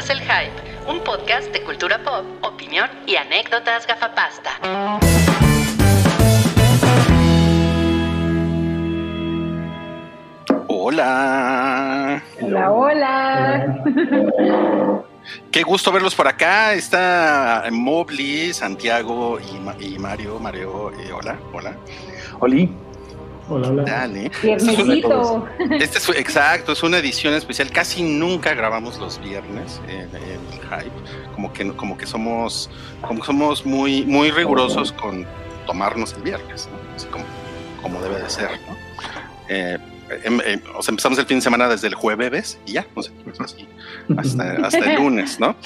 Es El Hype, un podcast de cultura pop, opinión y anécdotas gafapasta. Hola. Hola, hola. Qué gusto verlos por acá. Está Mobley, Santiago y, Ma- y Mario. Mario, eh, hola, hola. Oli. Hola, hola. Dale. Viernesito. Este es exacto, es una edición especial. Casi nunca grabamos los viernes en, en el hype. Como que como que somos como que somos muy muy rigurosos con tomarnos el viernes, ¿no? Así como, como debe de ser, ¿no? Eh, em- em- o sea, empezamos el fin de semana desde el jueves y ya, no sé, así, hasta, hasta el lunes, ¿no?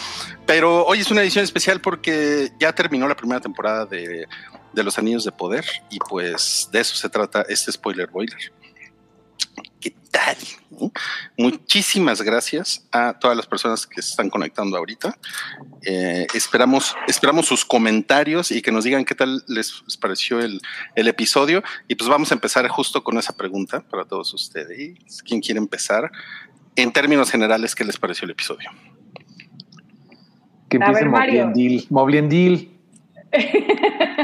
Pero hoy es una edición especial porque ya terminó la primera temporada de, de Los Anillos de Poder y pues de eso se trata este spoiler boiler. ¿Qué tal? Muchísimas gracias a todas las personas que se están conectando ahorita. Eh, esperamos, esperamos sus comentarios y que nos digan qué tal les, pareció el, el episodio. Y pues vamos a empezar justo con esa pregunta para todos ustedes. ¿Quién quiere empezar? En términos generales, ¿qué les pareció el episodio? Que A empiece ver, Mario. Mobliendil.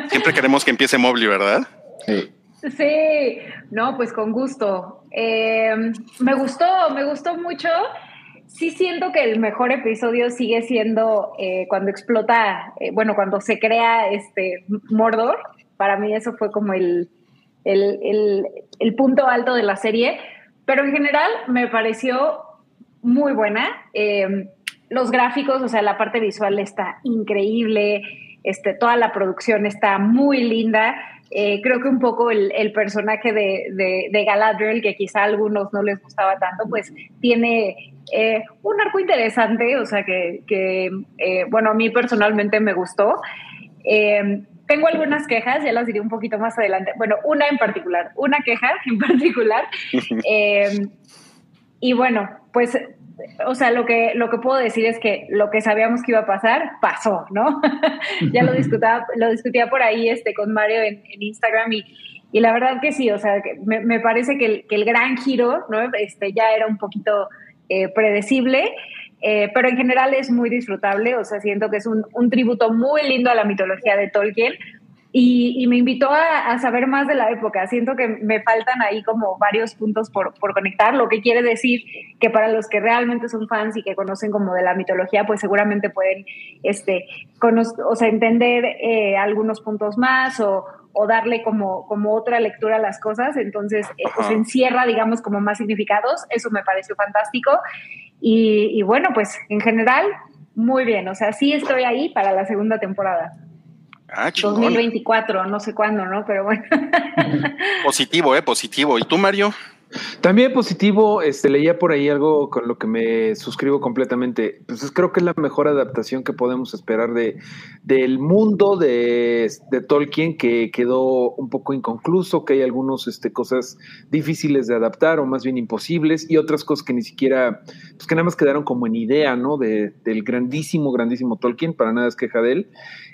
Siempre queremos que empiece Mobley, ¿verdad? Sí. Sí, no, pues con gusto. Eh, me gustó, me gustó mucho. Sí siento que el mejor episodio sigue siendo eh, cuando explota, eh, bueno, cuando se crea este Mordor. Para mí eso fue como el, el, el- el punto alto de la serie. Pero en general me pareció muy buena. Eh, los gráficos, o sea, la parte visual está increíble. Este, toda la producción está muy linda. Eh, creo que un poco el, el personaje de, de, de Galadriel, que quizá a algunos no les gustaba tanto, pues tiene eh, un arco interesante, o sea que, que eh, bueno, a mí personalmente me gustó. Tengo algunas quejas, ya las diré un poquito más adelante. Bueno, una en particular, una queja en particular. Y bueno, pues, o sea, lo que, lo que puedo decir es que lo que sabíamos que iba a pasar, pasó, ¿no? ya lo discutía, lo discutía por ahí este, con Mario en, en Instagram y, y la verdad que sí, o sea, que me, me parece que el, que el gran giro, ¿no? Este, ya era un poquito eh, predecible. Eh, pero en general es muy disfrutable, o sea, siento que es un, un tributo muy lindo a la mitología de Tolkien y, y me invitó a, a saber más de la época. Siento que me faltan ahí como varios puntos por, por conectar, lo que quiere decir que para los que realmente son fans y que conocen como de la mitología, pues seguramente pueden este, o sea, entender eh, algunos puntos más o, o darle como, como otra lectura a las cosas. Entonces, eh, pues encierra, digamos, como más significados. Eso me pareció fantástico. Y, y bueno, pues en general, muy bien. O sea, sí estoy ahí para la segunda temporada. Ah, chingón. 2024, no sé cuándo, ¿no? Pero bueno. Positivo, eh, positivo. ¿Y tú, Mario? También positivo, este, leía por ahí algo con lo que me suscribo completamente. Pues es- creo que es la mejor adaptación que podemos esperar de, del mundo de, de Tolkien, que quedó un poco inconcluso, que hay algunas este, cosas difíciles de adaptar o más bien imposibles, y otras cosas que ni siquiera, pues que nada más quedaron como en idea, ¿no? De, del grandísimo, grandísimo Tolkien, para nada es queja de él.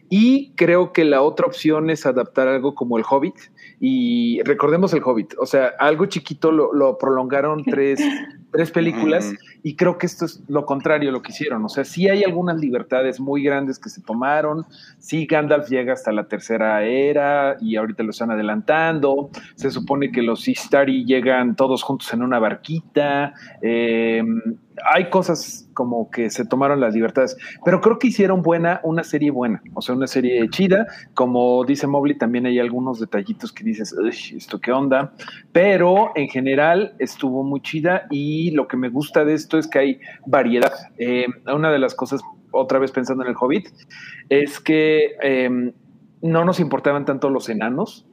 Y creo que la otra opción es adaptar algo como El Hobbit. Y recordemos El Hobbit, o sea, algo chiquito lo, lo prolongaron tres, tres películas. Y creo que esto es lo contrario lo que hicieron. O sea, sí hay algunas libertades muy grandes que se tomaron. Sí, Gandalf llega hasta la tercera era y ahorita lo están adelantando. Se supone que los Istari llegan todos juntos en una barquita. Eh, hay cosas como que se tomaron las libertades, pero creo que hicieron buena, una serie buena, o sea, una serie chida. Como dice Mobley, también hay algunos detallitos que dices, "Uy, ¿esto qué onda? Pero en general estuvo muy chida y lo que me gusta de esto es que hay variedad. Eh, una de las cosas, otra vez pensando en el Hobbit, es que eh, no nos importaban tanto los enanos,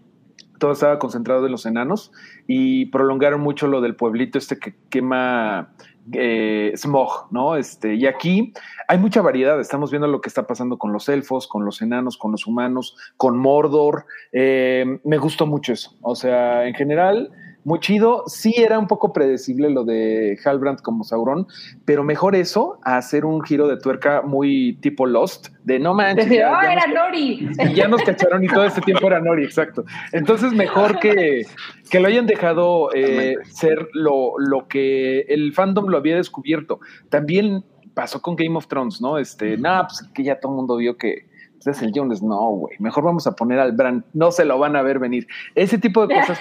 todo estaba concentrado en los enanos y prolongaron mucho lo del pueblito este que quema eh, smog, ¿no? Este, y aquí hay mucha variedad. Estamos viendo lo que está pasando con los elfos, con los enanos, con los humanos, con Mordor. Eh, me gustó mucho eso. O sea, en general, muy chido. Sí era un poco predecible lo de Halbrand como Sauron, pero mejor eso a hacer un giro de tuerca muy tipo Lost, de no manches. Decir, ya- ¡oh, ya era nos- Nori! y ya nos cacharon y todo este tiempo era Nori, exacto. Entonces, mejor que, que lo hayan dejado eh, ser lo, lo que el fandom lo había descubierto. También pasó con Game of Thrones, ¿no? Este, nada, pues que ya todo el mundo vio que pues, es el Jones. No, güey, mejor vamos a poner al Bran, no se lo van a ver venir. Ese tipo de cosas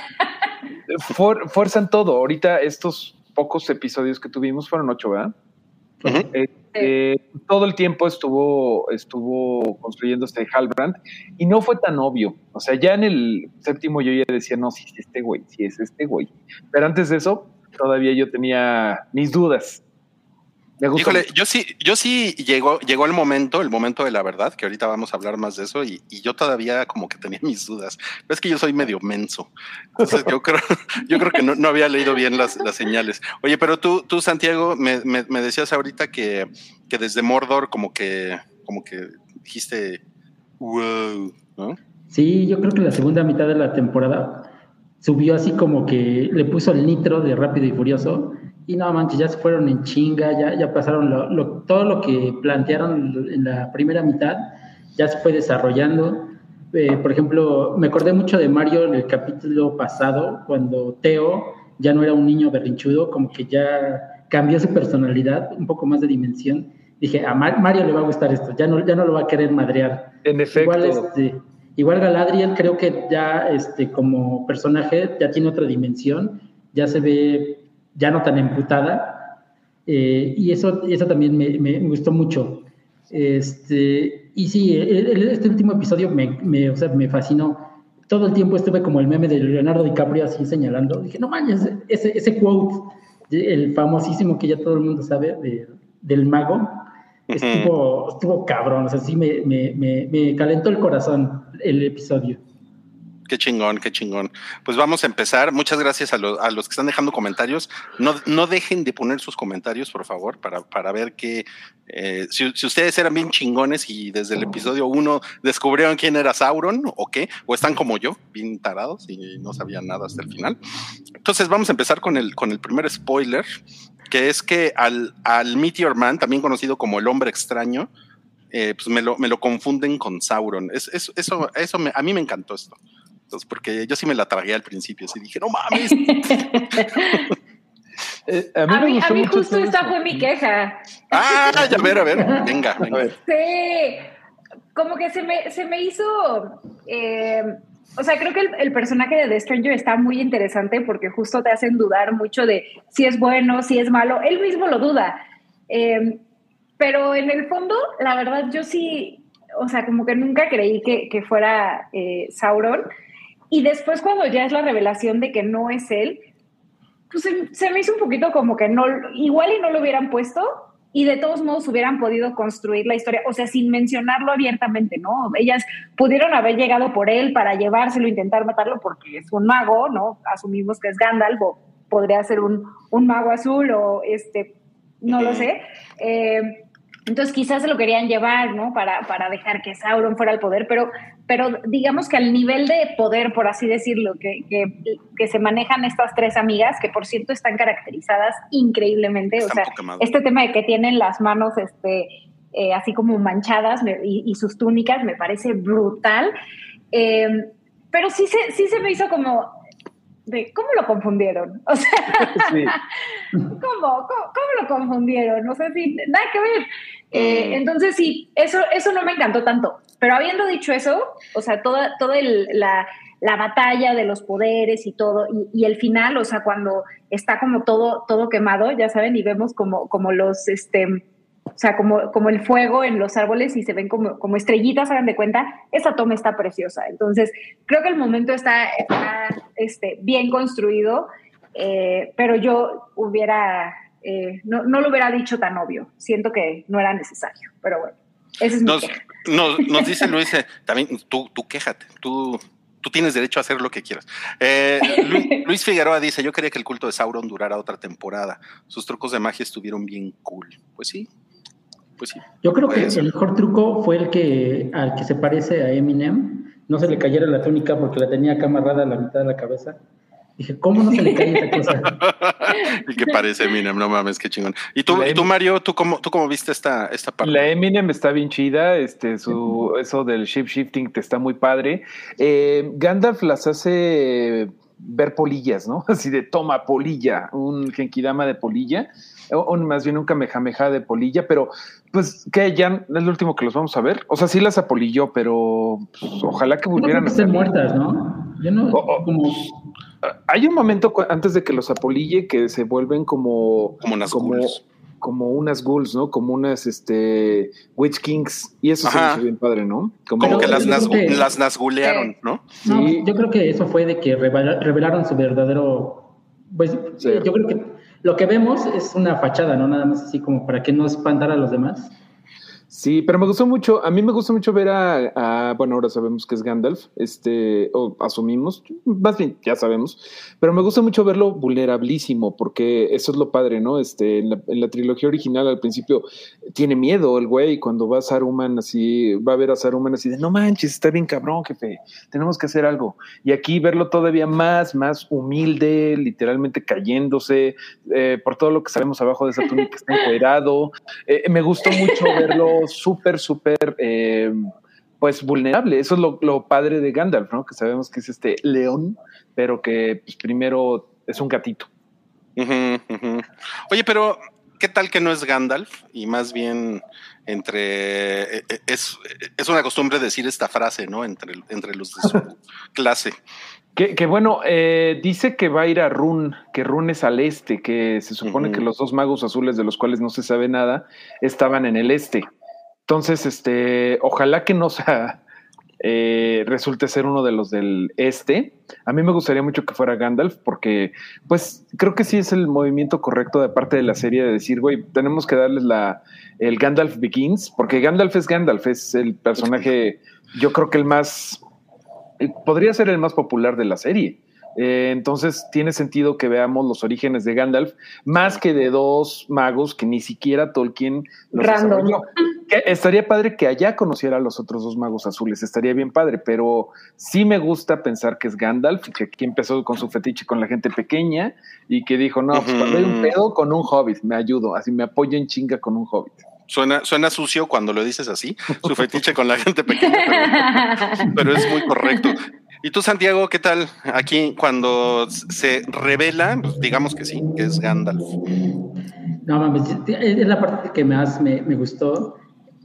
fuerzan todo. Ahorita estos pocos episodios que tuvimos fueron ocho, ¿verdad? Eh, todo el tiempo estuvo, estuvo construyéndose Halbrand y no fue tan obvio. O sea, ya en el séptimo yo ya decía, no, si es este güey, si es este güey. Pero antes de eso, todavía yo tenía mis dudas. Híjole, yo sí, yo sí llegó, llegó el momento, el momento de la verdad, que ahorita vamos a hablar más de eso, y, yo todavía como que tenía mis dudas. Pero es que yo soy medio menso. Entonces yo creo, yo creo que no, había leído bien las, señales. Oye, pero tú, tú, Santiago, me, decías ahorita que, que, desde Mordor como que, como que dijiste wow, ¿no? Sí, yo creo que la segunda mitad de la temporada subió así como que le puso el nitro de rápido y furioso y no manches, ya se fueron en chinga, ya, ya pasaron lo, todo lo que plantearon en la primera mitad, ya se fue desarrollando. Eh, por ejemplo, me acordé mucho de Mario en el capítulo pasado, cuando Teo ya no era un niño berrinchudo, como que ya cambió su personalidad, un poco más de dimensión. Dije, a Mario le va a gustar esto, ya no, ya no lo va a querer madrear. En efecto. Igual, este, igual Galadriel creo que ya este, como personaje ya tiene otra dimensión, ya se ve ya no tan emputada. Eh, y eso, eso también me, me, gustó mucho. Este, y sí, este último episodio me, me, o sea, me fascinó. Todo el tiempo estuve como el meme de Leonardo DiCaprio así señalando. Dije, no manches, ese, ese quote, el famosísimo que ya todo el mundo sabe de, del mago, estuvo, estuvo cabrón. O sea, sí me, me, me calentó el corazón el episodio. Qué chingón, qué chingón. Pues vamos a empezar. Muchas gracias a, los que están dejando comentarios. No, no, dejen de poner sus comentarios, por favor, para, para ver que eh, si, ustedes eran bien chingones y desde el episodio uno descubrieron quién era Sauron o qué, o están como yo, bien tarados y no sabían nada hasta el final. Entonces vamos a empezar con el, con el primer spoiler, que es que al, al Meteor Man, también conocido como el hombre extraño, eh, pues me lo, me lo confunden con Sauron. Es, eso, eso a mí me encantó esto porque yo sí me la tragué al principio, así dije, no mames. Eh, a mí, a mí, justo esta fue mi queja. Ah, ya ver, a ver, venga, venga. Sí, como que se me, se me hizo, eh, o sea, creo que el, personaje de The Stranger está muy interesante porque justo te hacen dudar mucho de si es bueno, si es malo. Él mismo lo duda. Eh, pero en el fondo, la verdad, yo sí, o sea, como que nunca creí que, que fuera Sauron. Y después cuando ya es la revelación de que no es él, pues se, me hizo un poquito como que no, igual y no lo hubieran puesto y de todos modos hubieran podido construir la historia, o sea, sin mencionarlo abiertamente, ¿no? Ellas pudieron haber llegado por él para llevárselo, intentar matarlo porque es un mago, ¿no? Asumimos que es Gandalf o podría ser un, un mago azul o este, no lo sé. Eh, entonces quizás se lo querían llevar, ¿no? Para, para dejar que Sauron fuera al poder, pero, pero digamos que al nivel de poder, por así decirlo, que, que, se manejan estas tres amigas, que por cierto están caracterizadas increíblemente, o sea, este tema de que tienen las manos este, eh, así como manchadas y, sus túnicas me parece brutal, eh, pero sí se, sí se me hizo como, de cómo lo confundieron. O sea, ¿cómo, cómo, lo confundieron? No sé si nada que ver. Eh, mm. entonces, sí, eso, eso no me encantó tanto. Pero habiendo dicho eso, o sea, toda, toda la, la, batalla de los poderes y todo, y, el final, o sea, cuando está como todo, todo quemado, ya saben, y vemos como, como los, este, o sea, como, como el fuego en los árboles y se ven como, como estrellitas, hagan de cuenta, esa toma está preciosa. Entonces, creo que el momento está, este, bien construido, eh, pero yo hubiera, eh, no, no, lo hubiera dicho tan obvio. Siento que no era necesario, pero bueno. Ese es nos, nos, dice Luis, eh, también tú, tú quéjate, tú, tú tienes derecho a hacer lo que quieras. Luis, Luis, Figueroa dice, yo quería que el culto de Sauron durara otra temporada. Sus trucos de magia estuvieron bien cool. Pues sí, pues Yo creo que el mejor truco fue el que al que se parece a Eminem. No se le cayera la túnica porque la tenía acá amarrada a la mitad de la cabeza. Dije, ¿cómo no se le cae esa cosa? y que parece Eminem, no mames, qué chingón. ¿Y tú, ¿y tú Mario, tú cómo, tú cómo viste esta, esta parte? La Eminem está bien chida, este, su, eso del shape shifting te está muy padre. Eh, Gandalf las hace ver polillas, ¿no? Así de toma polilla, un genkidama de polilla, o, más bien un kamehameha de polilla, pero pues que ya es lo último que los vamos a ver. O sea, sí las apolilló, pero pues, ojalá que volvieran a ser muertas, ¿no? Yo no, como... Hay un momento antes de que los apolille que se vuelven como... Como unas como unas ghouls, ¿no? Como unas este Witch Kings. Y eso se me bien padre, ¿no? Como, que las, las nasgulearon, ¿no? Sí. yo creo que eso fue de que revelaron su verdadero. Pues yo creo que lo que vemos es una fachada, ¿no? Nada más así como para que no espantara a los demás. Sí, pero me gustó mucho, a mí me gustó mucho ver a, bueno, ahora sabemos que es Gandalf, este, o asumimos, más bien ya sabemos, pero me gusta mucho verlo vulnerabilísimo, porque eso es lo padre, ¿no? Este, en la, trilogía original al principio tiene miedo el güey, cuando va a Saruman así, va a ver a Saruman así de, no manches, está bien cabrón, jefe, tenemos que hacer algo. Y aquí verlo todavía más, más humilde, literalmente cayéndose, eh, por todo lo que sabemos abajo de esa túnica está encuerado. Eh, me gustó mucho verlo súper, súper, eh, pues vulnerable. Eso es lo, padre de Gandalf, ¿no? Que sabemos que es este león, pero que pues, primero es un gatito. Oye, pero ¿qué tal que no es Gandalf? Y más bien entre e, e, es, es una costumbre decir esta frase, ¿no? Entre, entre los de su clase. Que, bueno, eh, dice que va a ir a Run, que Run es al este, que se supone que los dos magos azules de los cuales no se sabe nada estaban en el este. Entonces, este, ojalá que no sea, eh, resulte ser uno de los del este. A mí me gustaría mucho que fuera Gandalf, porque, pues, creo que sí es el movimiento correcto de parte de la serie de decir, güey, tenemos que darles la, el Gandalf Begins, porque Gandalf es Gandalf, es el personaje, yo creo que el más, podría ser el más popular de la serie. Eh, entonces tiene sentido que veamos los orígenes de Gandalf, más que de dos magos que ni siquiera Tolkien los Random. Estaría padre que allá conociera a los otros dos magos azules, estaría bien padre, pero sí me gusta pensar que es Gandalf que aquí empezó con su fetiche con la gente pequeña y que dijo, no, pues cuando hay un pedo con un hobbit, me ayudo, así me apoyo en chinga con un hobbit. Suena, suena sucio cuando lo dices así, su fetiche con la gente pequeña, pero es muy correcto. ¿Y tú, Santiago, qué tal? Aquí, cuando se revela, pues, digamos que sí, que es Gandalf. No mames, es la parte que más me, gustó.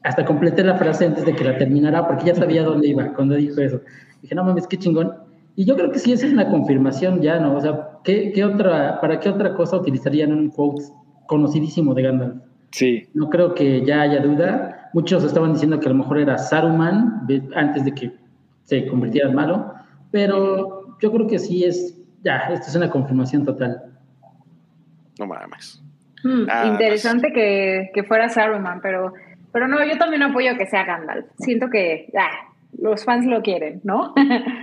Hasta completé la frase antes de que la terminara, porque ya sabía dónde iba cuando dijo eso. Dije, no mames, qué chingón. Y yo creo que sí, esa es una confirmación ya, ¿no? O sea, ¿qué, qué otra, ¿para qué otra cosa utilizarían un quote conocidísimo de Gandalf? Sí. No creo que ya haya duda. Muchos estaban diciendo que a lo mejor era Saruman antes de que se convirtiera en malo pero yo creo que sí es, ya, esto es una confirmación total. No mames. Hmm, interesante que, que, fuera Saruman, pero, pero no, yo también apoyo que sea Gandalf. Siento que ya, los fans lo quieren, ¿no?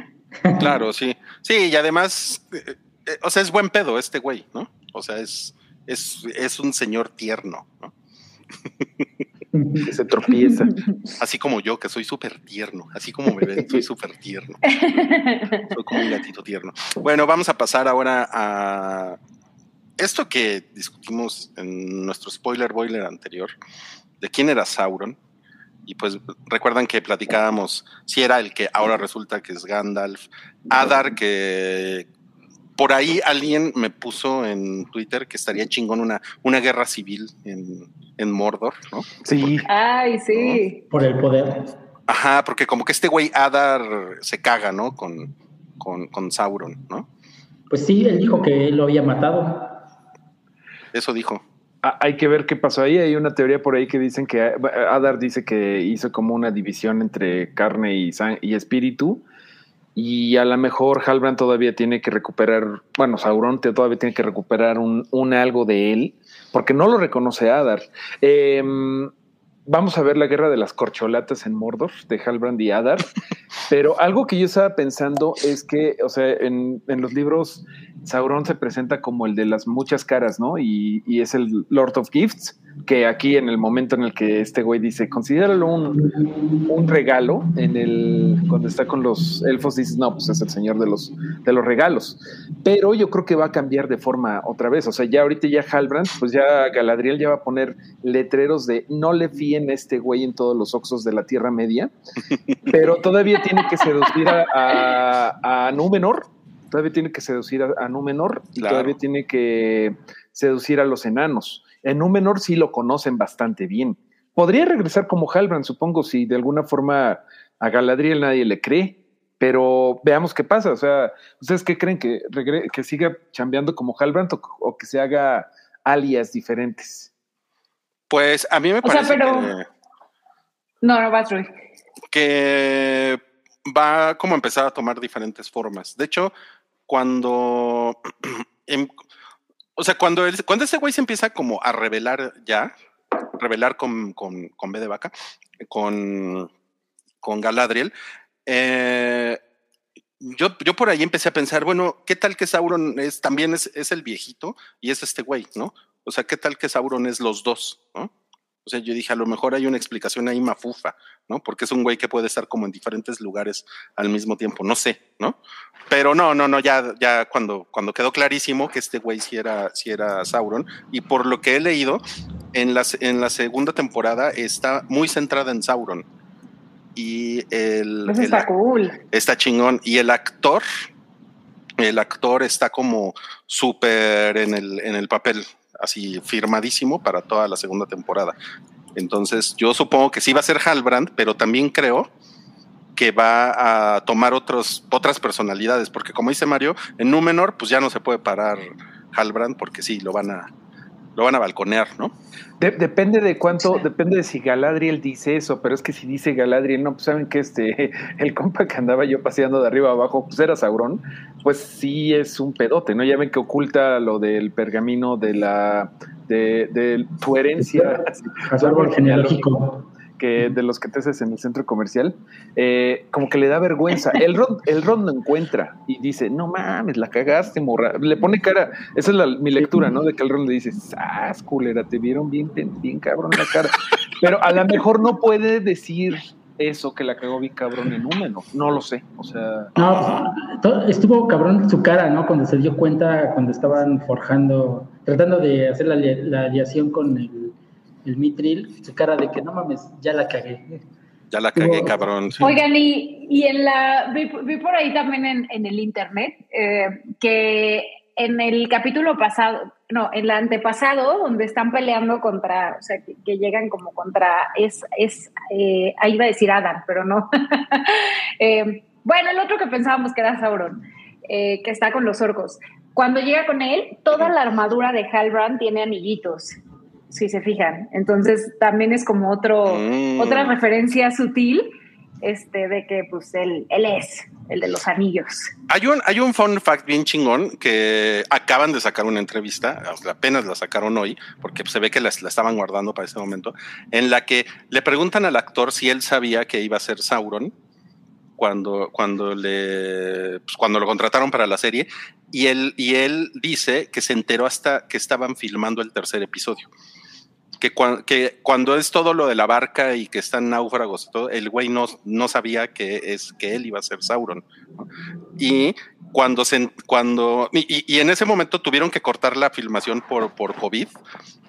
claro, sí. Sí, y además, eh, eh, o sea, es buen pedo este güey, ¿no? O sea, es, es, es un señor tierno, ¿no? se tropieza. Así como yo, que soy súper tierno. Así como me ven, soy súper tierno. Soy como un gatito tierno. Bueno, vamos a pasar ahora a esto que discutimos en nuestro spoiler boiler anterior, de quién era Sauron. Y pues recuerdan que platicábamos si era el que ahora resulta que es Gandalf, Adar, que por ahí alguien me puso en Twitter que estaría chingón una, una guerra civil en, en Mordor, ¿no? Sí. Ay, sí. Por el poder. Ajá, porque como que este güey Adar se caga, ¿no? Con, con, con Sauron, ¿no? Pues sí, él dijo que él lo había matado. Eso dijo. Hay que ver qué pasó ahí. Hay una teoría por ahí que dicen que Adar dice que hizo como una división entre carne y, y espíritu y a lo mejor Halbrand todavía tiene que recuperar, bueno, Sauron todavía tiene que recuperar un, un algo de él, porque no lo reconoce Adar. Em, vamos a ver la guerra de las corcholatas en Mordor, de Halbrand y Adar, pero algo que yo estaba pensando es que, o sea, en, en los libros Sauron se presenta como el de las muchas caras, ¿no? Y, y es el Lord of Gifts, que aquí en el momento en el que este güey dice, considéralo un, un, regalo, en el, cuando está con los elfos dices, no, pues es el señor de los, de los regalos. Pero yo creo que va a cambiar de forma otra vez. O sea, ya ahorita ya Halbrand, pues ya Galadriel ya va a poner letreros de no le fíen a este güey en todos los oxos de la Tierra Media, pero todavía tiene que seducir a, a, a Númenor Todavía tiene que seducir a, a Númenor y Claro. todavía tiene que seducir a los enanos. En Númenor sí lo conocen bastante bien. Podría regresar como Halbrand, supongo, si de alguna forma a Galadriel nadie le cree. Pero veamos qué pasa. O sea, ¿ustedes qué creen? ¿Que, regre- que siga chambeando como Halbrand o, o que se haga alias diferentes? Pues a mí me O sea, parece pero- que, No, no vas, Rui. que va como a empezar a tomar diferentes formas. De hecho, cuando, em- o sea, cuando, el- cuando ese güey se empieza como a revelar ya, revelar con, con, con B de vaca, con, con Galadriel, eh, yo, yo por ahí empecé a pensar, bueno, ¿qué tal que Sauron es también es, es el viejito y es este güey, ¿no? O sea, ¿qué tal que Sauron es los dos, ¿no? O sea, yo dije, a lo mejor hay una explicación ahí mafufa, ¿no? Porque es un güey que puede estar como en diferentes lugares al mismo tiempo, no sé, ¿no? Pero no, no, no, ya, ya cuando, cuando quedó clarísimo que este güey sí era, sí era Sauron, y por lo que he leído, en la, se- en la segunda temporada está muy centrada en Sauron. Y el, Eso el está cool. está chingón. Y el actor, el actor está como súper en el, en el papel, así firmadísimo para toda la segunda temporada. Entonces, yo supongo que sí va a ser Halbrand, pero también creo que va a tomar otros, otras personalidades, porque como dice Mario, en Númenor, pues ya no se puede parar Halbrand, porque sí, lo van a, lo van a balconear, ¿no? De- depende de cuánto, Sí. depende de si Galadriel dice eso, pero es que si dice Galadriel, no, pues saben que este, el compa que andaba yo paseando de arriba a abajo, pues era Sauron, pues sí es un pedote, ¿no? Ya ven que oculta lo del pergamino de la, de, de tu herencia, árbol genealógico. Que de los que te haces en el centro comercial, eh, como que le da vergüenza. El Ron, el Ron lo encuentra y dice, no mames, la cagaste, morra. Le pone cara, esa es la- mi lectura, ¿no? De que el Ron le dice, ¡sas, culera! Te vieron bien, bien cabrón la cara. Pero a lo mejor no puede decir eso que la cagó bien cabrón en Númenor. No lo sé. O sea, No, estuvo cabrón su cara, ¿no? Cuando se dio cuenta, cuando estaban forjando, tratando de hacer la, la aliación con el, el Mitril, su cara de que no mames, ya la cagué. Ya la cagué, cabrón. sí. Oigan, y, y en la, vi, vi por ahí también en, en el internet eh, que en el capítulo pasado, no, en el antepasado, donde están peleando contra, o sea, que, que llegan como contra, es, es eh, ahí iba a decir Adam, pero no. Eh, bueno, el otro que pensábamos que era Sauron, eh, que está con los orcos. Cuando llega con él, toda la armadura de Halbrand tiene anillitos, si se fijan. Entonces también es como otro, Mm. otra referencia sutil este, de que pues él, él es el de los anillos. Hay un, hay un fun fact bien chingón que acaban de sacar una entrevista, apenas la sacaron hoy, porque se ve que la, la estaban guardando para ese momento, en la que le preguntan al actor si él sabía que iba a ser Sauron cuando, cuando, le, pues, cuando lo contrataron para la serie, y él, y él dice que se enteró hasta que estaban filmando el tercer episodio. Que, cua- que cuando es todo lo de la barca y que están náufragos todo, el güey no, no sabía que, es, que él iba a ser Sauron. ¿no? Y cuando se cuando y- y en ese momento tuvieron que cortar la filmación por, por COVID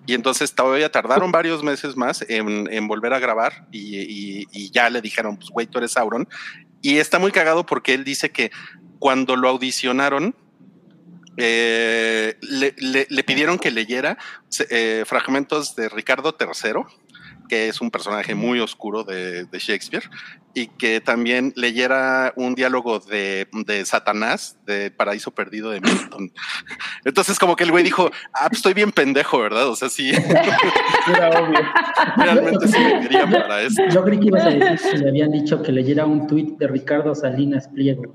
y entonces todavía tardaron varios meses más en, en volver a grabar y, y- y ya le dijeron pues güey tú eres Sauron y está muy cagado porque él dice que cuando lo audicionaron eh, le, pidieron que leyera eh, fragmentos de Ricardo III que es un personaje muy oscuro de, de Shakespeare, y que también leyera un diálogo de, de Satanás, de Paraíso Perdido de Milton. Entonces, como que el güey dijo, ah, pues estoy bien pendejo, ¿verdad? O sea, sí, era obvio. realmente sí me querían para esto. Yo creí que ibas a decir que le habían dicho que leyera un tuit de Ricardo Salinas Pliego.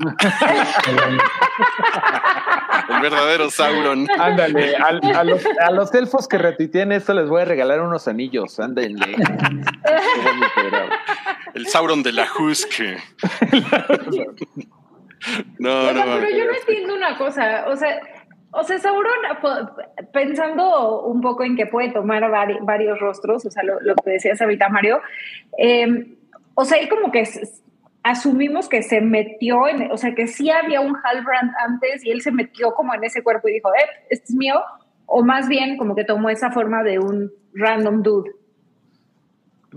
El verdadero Sauron. Ándale, al- a, los, a los elfos que retuiteen esto les voy a regalar unos anillos. Ándenle. Era. El Sauron de la Huske. No, O sea, no, pero yo no entiendo una cosa, o sea, o sea, Sauron, pensando un poco en que puede tomar vari- varios rostros, o sea, lo, lo que decías ahorita, Mario, eh, o sea, él como que asumimos que se metió en, o sea, que sí había un Halbrand antes y él se metió como en ese cuerpo y dijo, eh, este es mío, o más bien como que tomó esa forma de un random dude.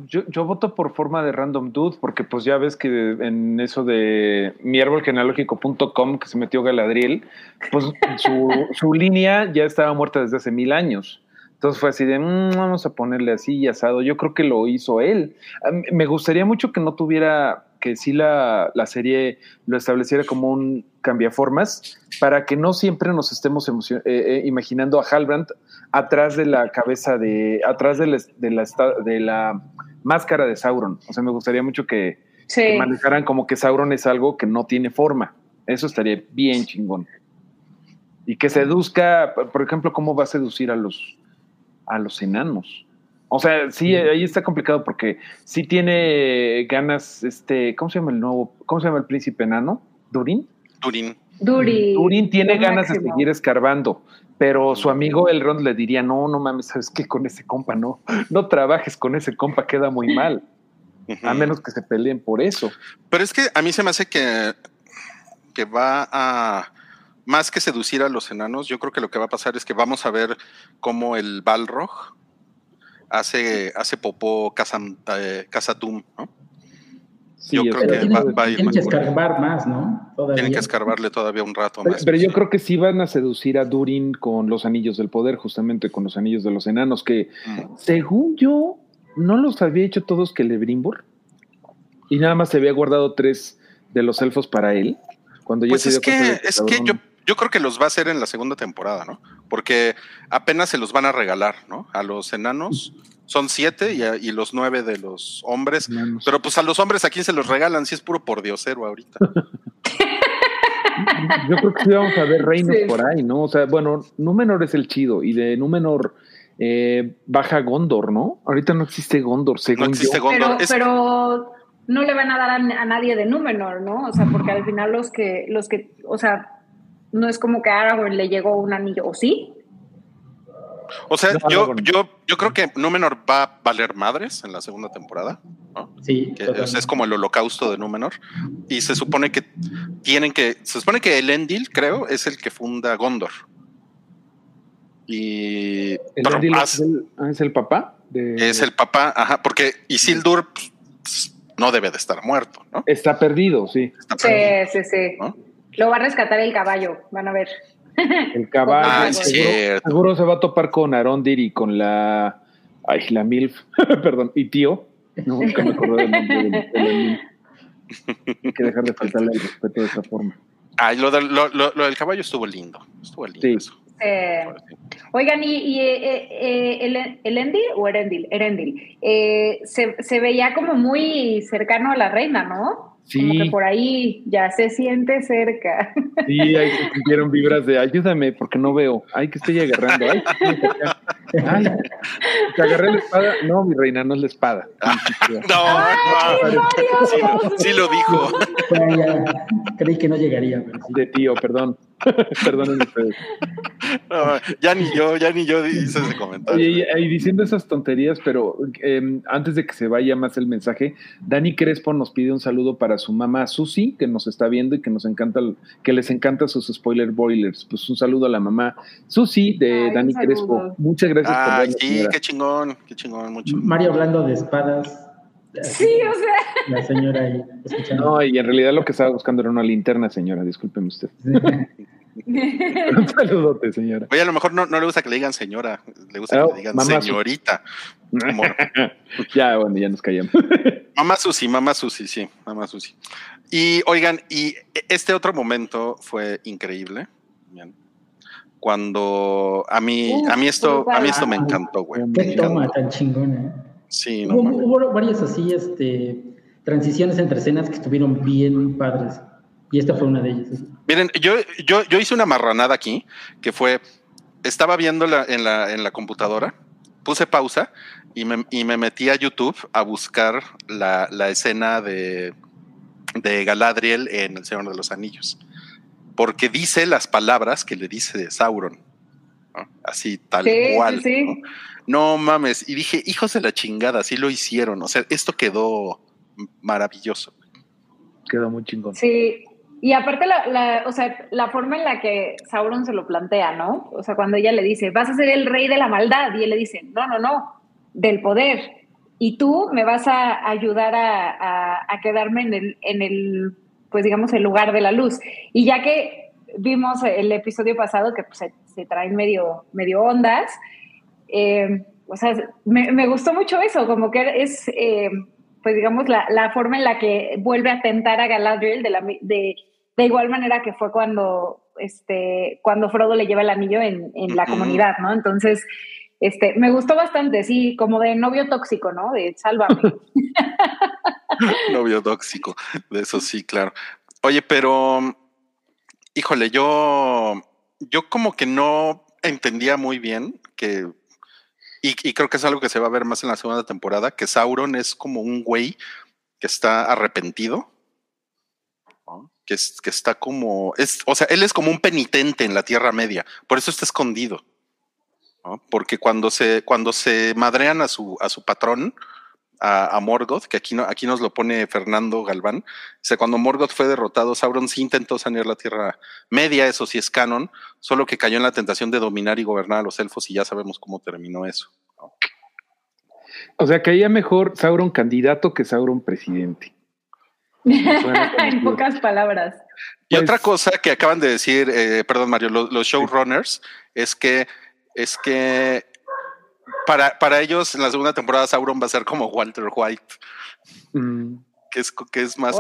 Yo, yo voto por forma de random dude, porque pues ya ves que en eso de mi árbol genealógico.com que se metió Galadriel, pues su, línea ya estaba muerta desde hace mil años. Entonces fue así de, "Mm, vamos a ponerle así y asado. Yo creo que lo hizo él. A mí- Me gustaría mucho que no tuviera, que sí la, la serie lo estableciera como un cambiaformas, para que no siempre nos estemos emocion- eh, eh, imaginando a Halbrand atrás de la cabeza de, atrás de la, de la, de la máscara de Sauron. O sea, me gustaría mucho que, que Sí. manejaran como que Sauron es algo que no tiene forma. Eso estaría bien chingón. Y que seduzca, por ejemplo, cómo va a seducir a los, a los enanos. O sea, sí, ahí está complicado porque sí tiene ganas, este, ¿cómo se llama el nuevo, cómo se llama el príncipe enano? ¿Durin? Turín. Duri. Durin tiene ganas de seguir escarbando, pero su amigo Elrond le diría, no, no mames, ¿sabes qué? Con ese compa no, no trabajes con ese compa, queda muy mal, a menos que se peleen por eso. Pero es que a mí se me hace que, que va a, más que seducir a los enanos, yo creo que lo que va a pasar es que vamos a ver cómo el Balrog hace, hace popó Kazam- eh, ¿no? Sí, Yo creo que va- tienen, va a ir tienen que escarbar más, ¿no? Todavía. Tienen que escarbarle todavía un rato Pero, más. pero yo creo que sí van a seducir a Durin con los anillos del poder, justamente con los anillos de los enanos, que Mm. según yo, no los había hecho todos Celebrimbor. Y nada más se había guardado tres de los elfos para él. Cuando ya Pues se es dio que, es que yo, yo creo que los va a hacer en la segunda temporada, ¿no? Porque apenas se los van a regalar, ¿no? A los enanos son siete y, a- y los nueve de los hombres. Enanos. Pero pues a los hombres a quién se los regalan, si es puro por diosero ahorita. Yo creo que sí vamos a ver reinos Sí. por ahí, ¿no? O sea, bueno, Númenor es el chido y de Númenor eh, baja Gondor, ¿no? Ahorita no existe Gondor, según No existe yo. Gondor. Pero, Es- pero no le van a dar a, a nadie de Númenor, ¿no? O sea, porque al final los que, los que, o sea, no es como que a Aragorn le llegó un anillo, ¿o sí? O sea, No, yo, yo, yo creo que Númenor va a valer madres en la segunda temporada. ¿no? Sí, Que, o sea, es como el holocausto de Númenor. Y se supone que tienen que. Se supone que Elendil, creo, es el que funda Gondor. Y. ¿El pero Elendil más- es, el, ah, es el papá? De, es el papá, ajá, porque Isildur pues, no debe de estar muerto, ¿no? Está perdido, sí. Está Sí, sí, sí. ¿no? Lo va a rescatar el caballo, van a ver. El caballo. Ah, seguro, cierto. seguro se va a topar con Arondir y con la. Ay, la MILF. Perdón. Y tío. No, nunca me acuerdo del nombre de, de. Hay que dejar de faltarle el respeto de esa forma. Ay, lo, del- lo- lo- lo del caballo estuvo lindo. Estuvo lindo Sí. eso. Eh, oigan, ¿y, y eh, eh, el, Elendil o Erendil? Erendil. eh, se, se veía como muy cercano a la reina, ¿no? Como Sí. que por ahí ya se siente cerca. Sí, ahí se sintieron vibras de ayúdame porque no veo. Ay, que estoy agarrando. Ay, que estoy acá. Ay, te agarré la espada. No, mi reina, no es la espada. No, no, sí, lo- sí lo dijo. Ya, creí que no llegaría, pero sí. De tío, perdón. Perdonen ustedes. No, ya ni yo, ya ni yo hice ese comentario. Y, y diciendo esas tonterías, pero eh, antes de que se vaya más el mensaje, Dani Crespo nos pide un saludo para su mamá Susi, que nos está viendo y que nos encanta, que les encanta sus spoiler boilers. Pues un saludo a la mamá Susi de Ay, Dani. Crespo. Muchas gracias por Ah, vernos, sí, señora. qué chingón, qué chingón, mucho. Mario hablando de espadas. Sí, o sea. La señora ahí escuchando. No, y en realidad lo que estaba buscando era una linterna, señora. Discúlpeme usted. un saludote, señora. Oye, a lo mejor no, no le gusta que le digan señora, le gusta No, que le digan mamá señorita. Ya, bueno, ya nos callamos. mamá Susi, mamá Susi, sí, mamá Susi. Y oigan, y este otro momento fue increíble. Bien. Cuando a mí, a mí esto, a mí esto me ah, encantó, güey. Qué Me toma encantó. tan chingona. Sí, no Hubo, hubo varias así, este, transiciones entre escenas que estuvieron bien padres. Y esta fue una de ellas. Miren, yo, yo, yo hice una marranada aquí, que fue, estaba viendo la- en, la, en la computadora, puse pausa y me, y me metí a YouTube a buscar la, la escena de, de Galadriel en El Señor de los Anillos, porque dice las palabras que le dice Sauron, ¿no? así tal Sí, cual. sí, sí. ¿no? No mames, y dije, hijos de la chingada, así lo hicieron, o sea, esto quedó maravilloso. Quedó muy chingón. Sí, y aparte la, la, o sea, la forma en la que Sauron se lo plantea, ¿no? O sea, cuando ella le dice, vas a ser el rey de la maldad, y él le dice, no, no, no, del poder. y tú me vas a ayudar a, quedarme en el, en el, pues digamos, el lugar de la luz. Y ya que vimos el episodio pasado que pues, se, traen medio, medio ondas, eh, o sea, me, gustó mucho eso, como que es, eh, pues digamos, la, la, forma en la que vuelve a tentar a Galadriel de, la, de, de igual manera que fue cuando, este, cuando Frodo le lleva el anillo en, en la comunidad, ¿no? Entonces, este, me gustó bastante, sí, como de novio tóxico, ¿no? De sálvame. novio tóxico, de eso sí, claro. Oye, pero, híjole, yo, yo como que no entendía muy bien que, y, creo que es algo que se va a ver más en la segunda temporada, que Sauron es como un güey que está arrepentido que, es, que está como, es, o sea, él es como un penitente en la Tierra Media, por eso está escondido. Porque cuando se, cuando se madrean a su, a su patrón, a, Morgoth, que aquí, no, aquí nos lo pone Fernando Galván, dice, cuando Morgoth fue derrotado, Sauron sí intentó sanear la Tierra Media, eso sí es canon, solo que cayó en la tentación de dominar y gobernar a los elfos y ya sabemos cómo terminó eso. O sea, caía mejor Sauron candidato que Sauron presidente. en pocas palabras. Y otra pues cosa que acaban de decir, eh, perdón Mario, los, showrunners, es que, es que para, para ellos en la segunda temporada Sauron va a ser como Walter White. Mm. Que es, que es más.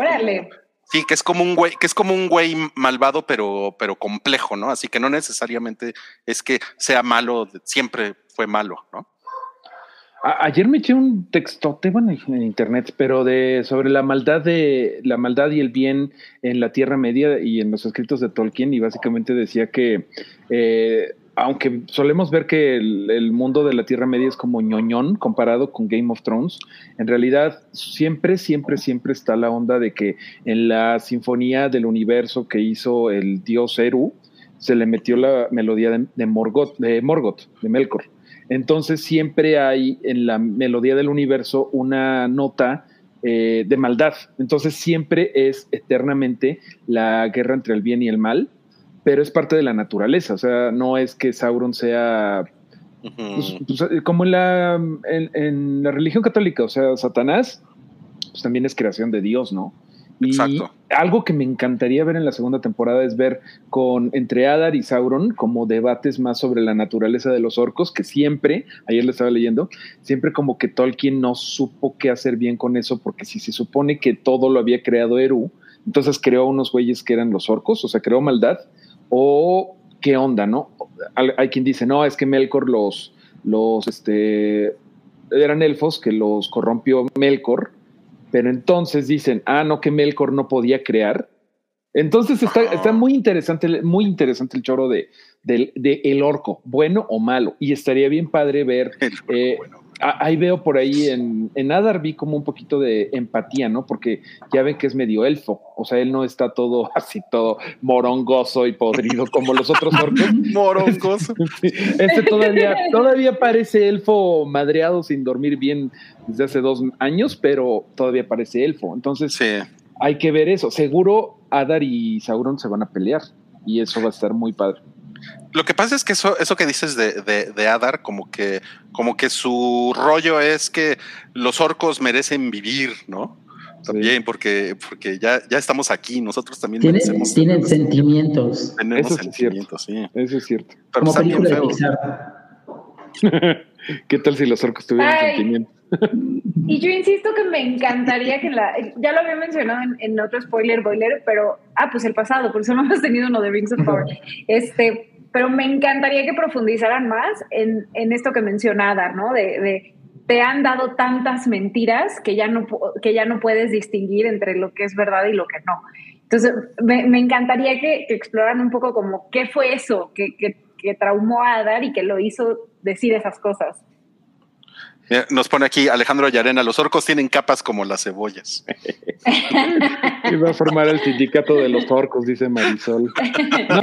sí, que es como un güey, que es como un güey malvado, pero, pero complejo, ¿no? Así que no necesariamente es que sea malo, siempre fue malo, ¿no? Ayer me eché un textote, bueno, en internet, pero de sobre la maldad de la maldad y el bien en la Tierra Media y en los escritos de Tolkien, y básicamente decía que eh, aunque solemos ver que el, mundo de la Tierra Media es como ñoñón comparado con Game of Thrones, en realidad siempre, siempre, siempre está la onda de que en la sinfonía del universo que hizo el dios Eru, se le metió la melodía de, de Morgoth, de Morgoth, de Melkor. Entonces siempre hay en la melodía del universo una nota eh, de maldad. Entonces siempre es eternamente la guerra entre el bien y el mal, pero es parte de la naturaleza. O sea, no es que Sauron sea pues, pues, como en la, en la religión católica. O sea, Satanás pues también es creación de Dios, ¿no? Y algo que me encantaría ver en la segunda temporada es ver con entre Adar y Sauron como debates más sobre la naturaleza de los orcos, que siempre, ayer lo estaba leyendo, siempre como que Tolkien no supo qué hacer bien con eso, porque si se supone que todo lo había creado Eru, entonces creó unos güeyes que eran los orcos, o sea, creó maldad, o qué onda, ¿no? Hay quien dice, no, es que Melkor los, los, este, eran elfos que los corrompió Melkor pero entonces dicen, ah, no, que Melkor no podía crear. Entonces está, está muy interesante, muy interesante el choro de, el orco, bueno o malo. Y estaría bien padre ver. Eh, ahí veo por ahí en, en Adar vi como un poquito de empatía, ¿no? Porque ya ven que es medio elfo. O sea, él no está todo así, todo morongoso y podrido como los otros orcos. morongoso. este todavía, todavía parece elfo madreado sin dormir bien desde hace dos años, pero todavía parece elfo. Entonces, hay que ver eso. Seguro Adar y Sauron se van a pelear y eso va a estar muy padre. Lo que pasa es que eso, eso que dices de, de, Adar, como que, como que su rollo es que los orcos merecen vivir, ¿no? También, porque, porque ya, ya estamos aquí, nosotros también tienen, tienen sentimientos. Tenemos sentimientos, sí. Eso es cierto. Pero como película de ¿Qué tal si los orcos tuvieran sentimientos? Y yo insisto que me encantaría que la, ya lo había mencionado en, otro spoiler boiler, pero, ah, pues el pasado, por eso no hemos tenido uno de Rings of Power. Este, pero me encantaría que profundizaran más en, esto que menciona Adar, ¿no? De, te han dado tantas mentiras que ya, no, que ya no puedes distinguir entre lo que es verdad y lo que no. Entonces, me, encantaría que, exploraran un poco como qué fue eso que, que, que traumó a Adar y que lo hizo decir esas cosas. Nos pone aquí Alejandro Yarena, los orcos tienen capas como las cebollas. Iba a formar el sindicato de los orcos, dice Marisol.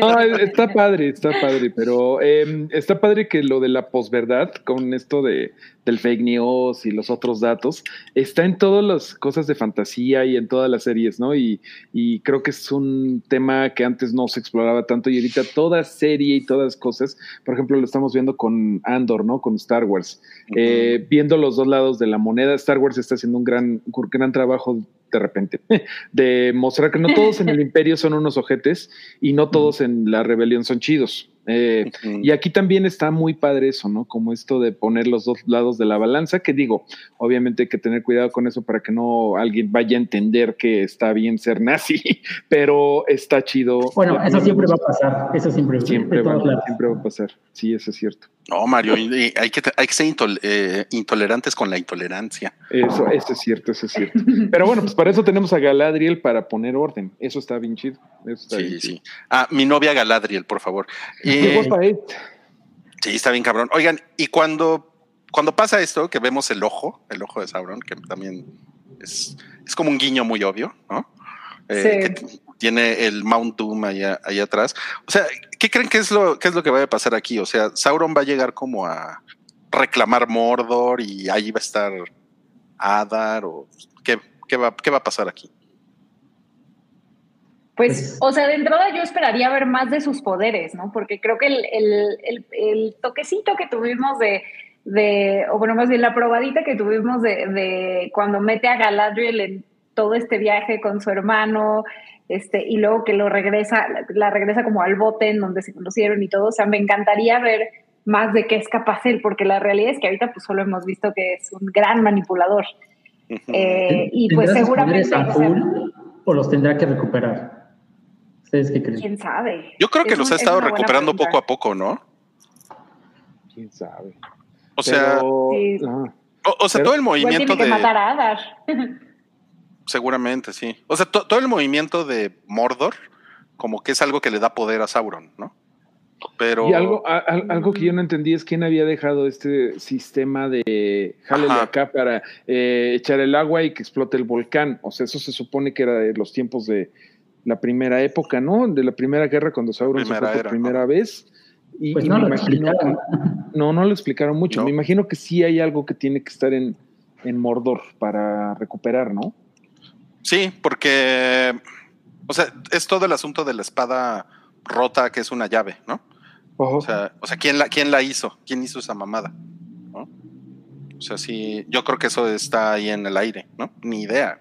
No, está padre, está padre, pero em, está padre que lo de la posverdad, con esto de, del fake news y los otros datos, está en todas las cosas de fantasía y en todas las series, ¿no? Y, y creo que es un tema que antes no se exploraba tanto y ahorita toda serie y todas cosas, por ejemplo, lo estamos viendo con Andor, ¿no? Con Star Wars. Eh, viendo los dos lados de la moneda. Star Wars está haciendo un gran, gran trabajo de repente, de mostrar que no todos en el imperio son unos ojetes y no todos en la rebelión son chidos. Eh, y aquí también está muy padre eso, ¿no? Como esto de poner los dos lados de la balanza, que digo, obviamente hay que tener cuidado con eso para que no alguien vaya a entender que está bien ser nazi, pero está chido. Bueno, eso siempre va a pasar, eso siempre, siempre, va, siempre va a pasar, sí, eso es cierto. No, Mario, hay que, hay que ser eh, intolerantes con la intolerancia. Eso, eso es cierto, eso es cierto. Pero bueno, pues para eso tenemos a Galadriel para poner orden, eso está bien chido. sí, sí. Ah, mi novia Galadriel, por favor. Sí, está bien cabrón. Oigan, y cuando, cuando pasa esto, que vemos el ojo, el ojo de Sauron, que también es, es como un guiño muy obvio, ¿no? Eh, tiene el Mount Doom allá, allá, atrás. O sea, ¿qué creen que es lo qué es lo que va a pasar aquí? O sea, Sauron va a llegar como a reclamar Mordor y ahí va a estar Adar o qué, qué va, qué va a pasar aquí. Pues, pues, o sea, de entrada yo esperaría ver más de sus poderes, ¿no? Porque creo que el, toquecito que tuvimos de, de, o bueno, más bien la probadita que tuvimos de, cuando mete a Galadriel en todo este viaje con su hermano, este, y luego que lo regresa, la regresa como al bote en donde se conocieron y todo, o sea, me encantaría ver más de qué es capaz él, porque la realidad es que ahorita pues solo hemos visto que es un gran manipulador. Eh, y pues seguramente... o los tendrá que recuperar? ¿Quién sabe? Yo creo que los ha estado recuperando poco a poco, ¿no? ¿Quién sabe? O sea, o, sea, todo el movimiento tiene que matar a Adar. Seguramente, sí. O sea, todo el movimiento de Mordor, como que es algo que le da poder a Sauron, ¿no? Pero... Y algo, algo que yo no entendí es quién había dejado este sistema de jale acá para eh, echar el agua y que explote el volcán. O sea, eso se supone que era de los tiempos de, la primera época, ¿no? De la primera guerra cuando Sauron se fue por primera vez. Y, pues no, me imagino, no, no lo explicaron mucho. Me imagino que sí hay algo que tiene que estar en, en Mordor para recuperar, ¿no? Sí, porque, o sea, es todo el asunto de la espada rota que es una llave, ¿no? O sea, o sea ¿quién, la, ¿quién la hizo? ¿Quién hizo esa mamada? ¿No? O sea, sí, yo creo que eso está ahí en el aire, ¿no? Ni idea.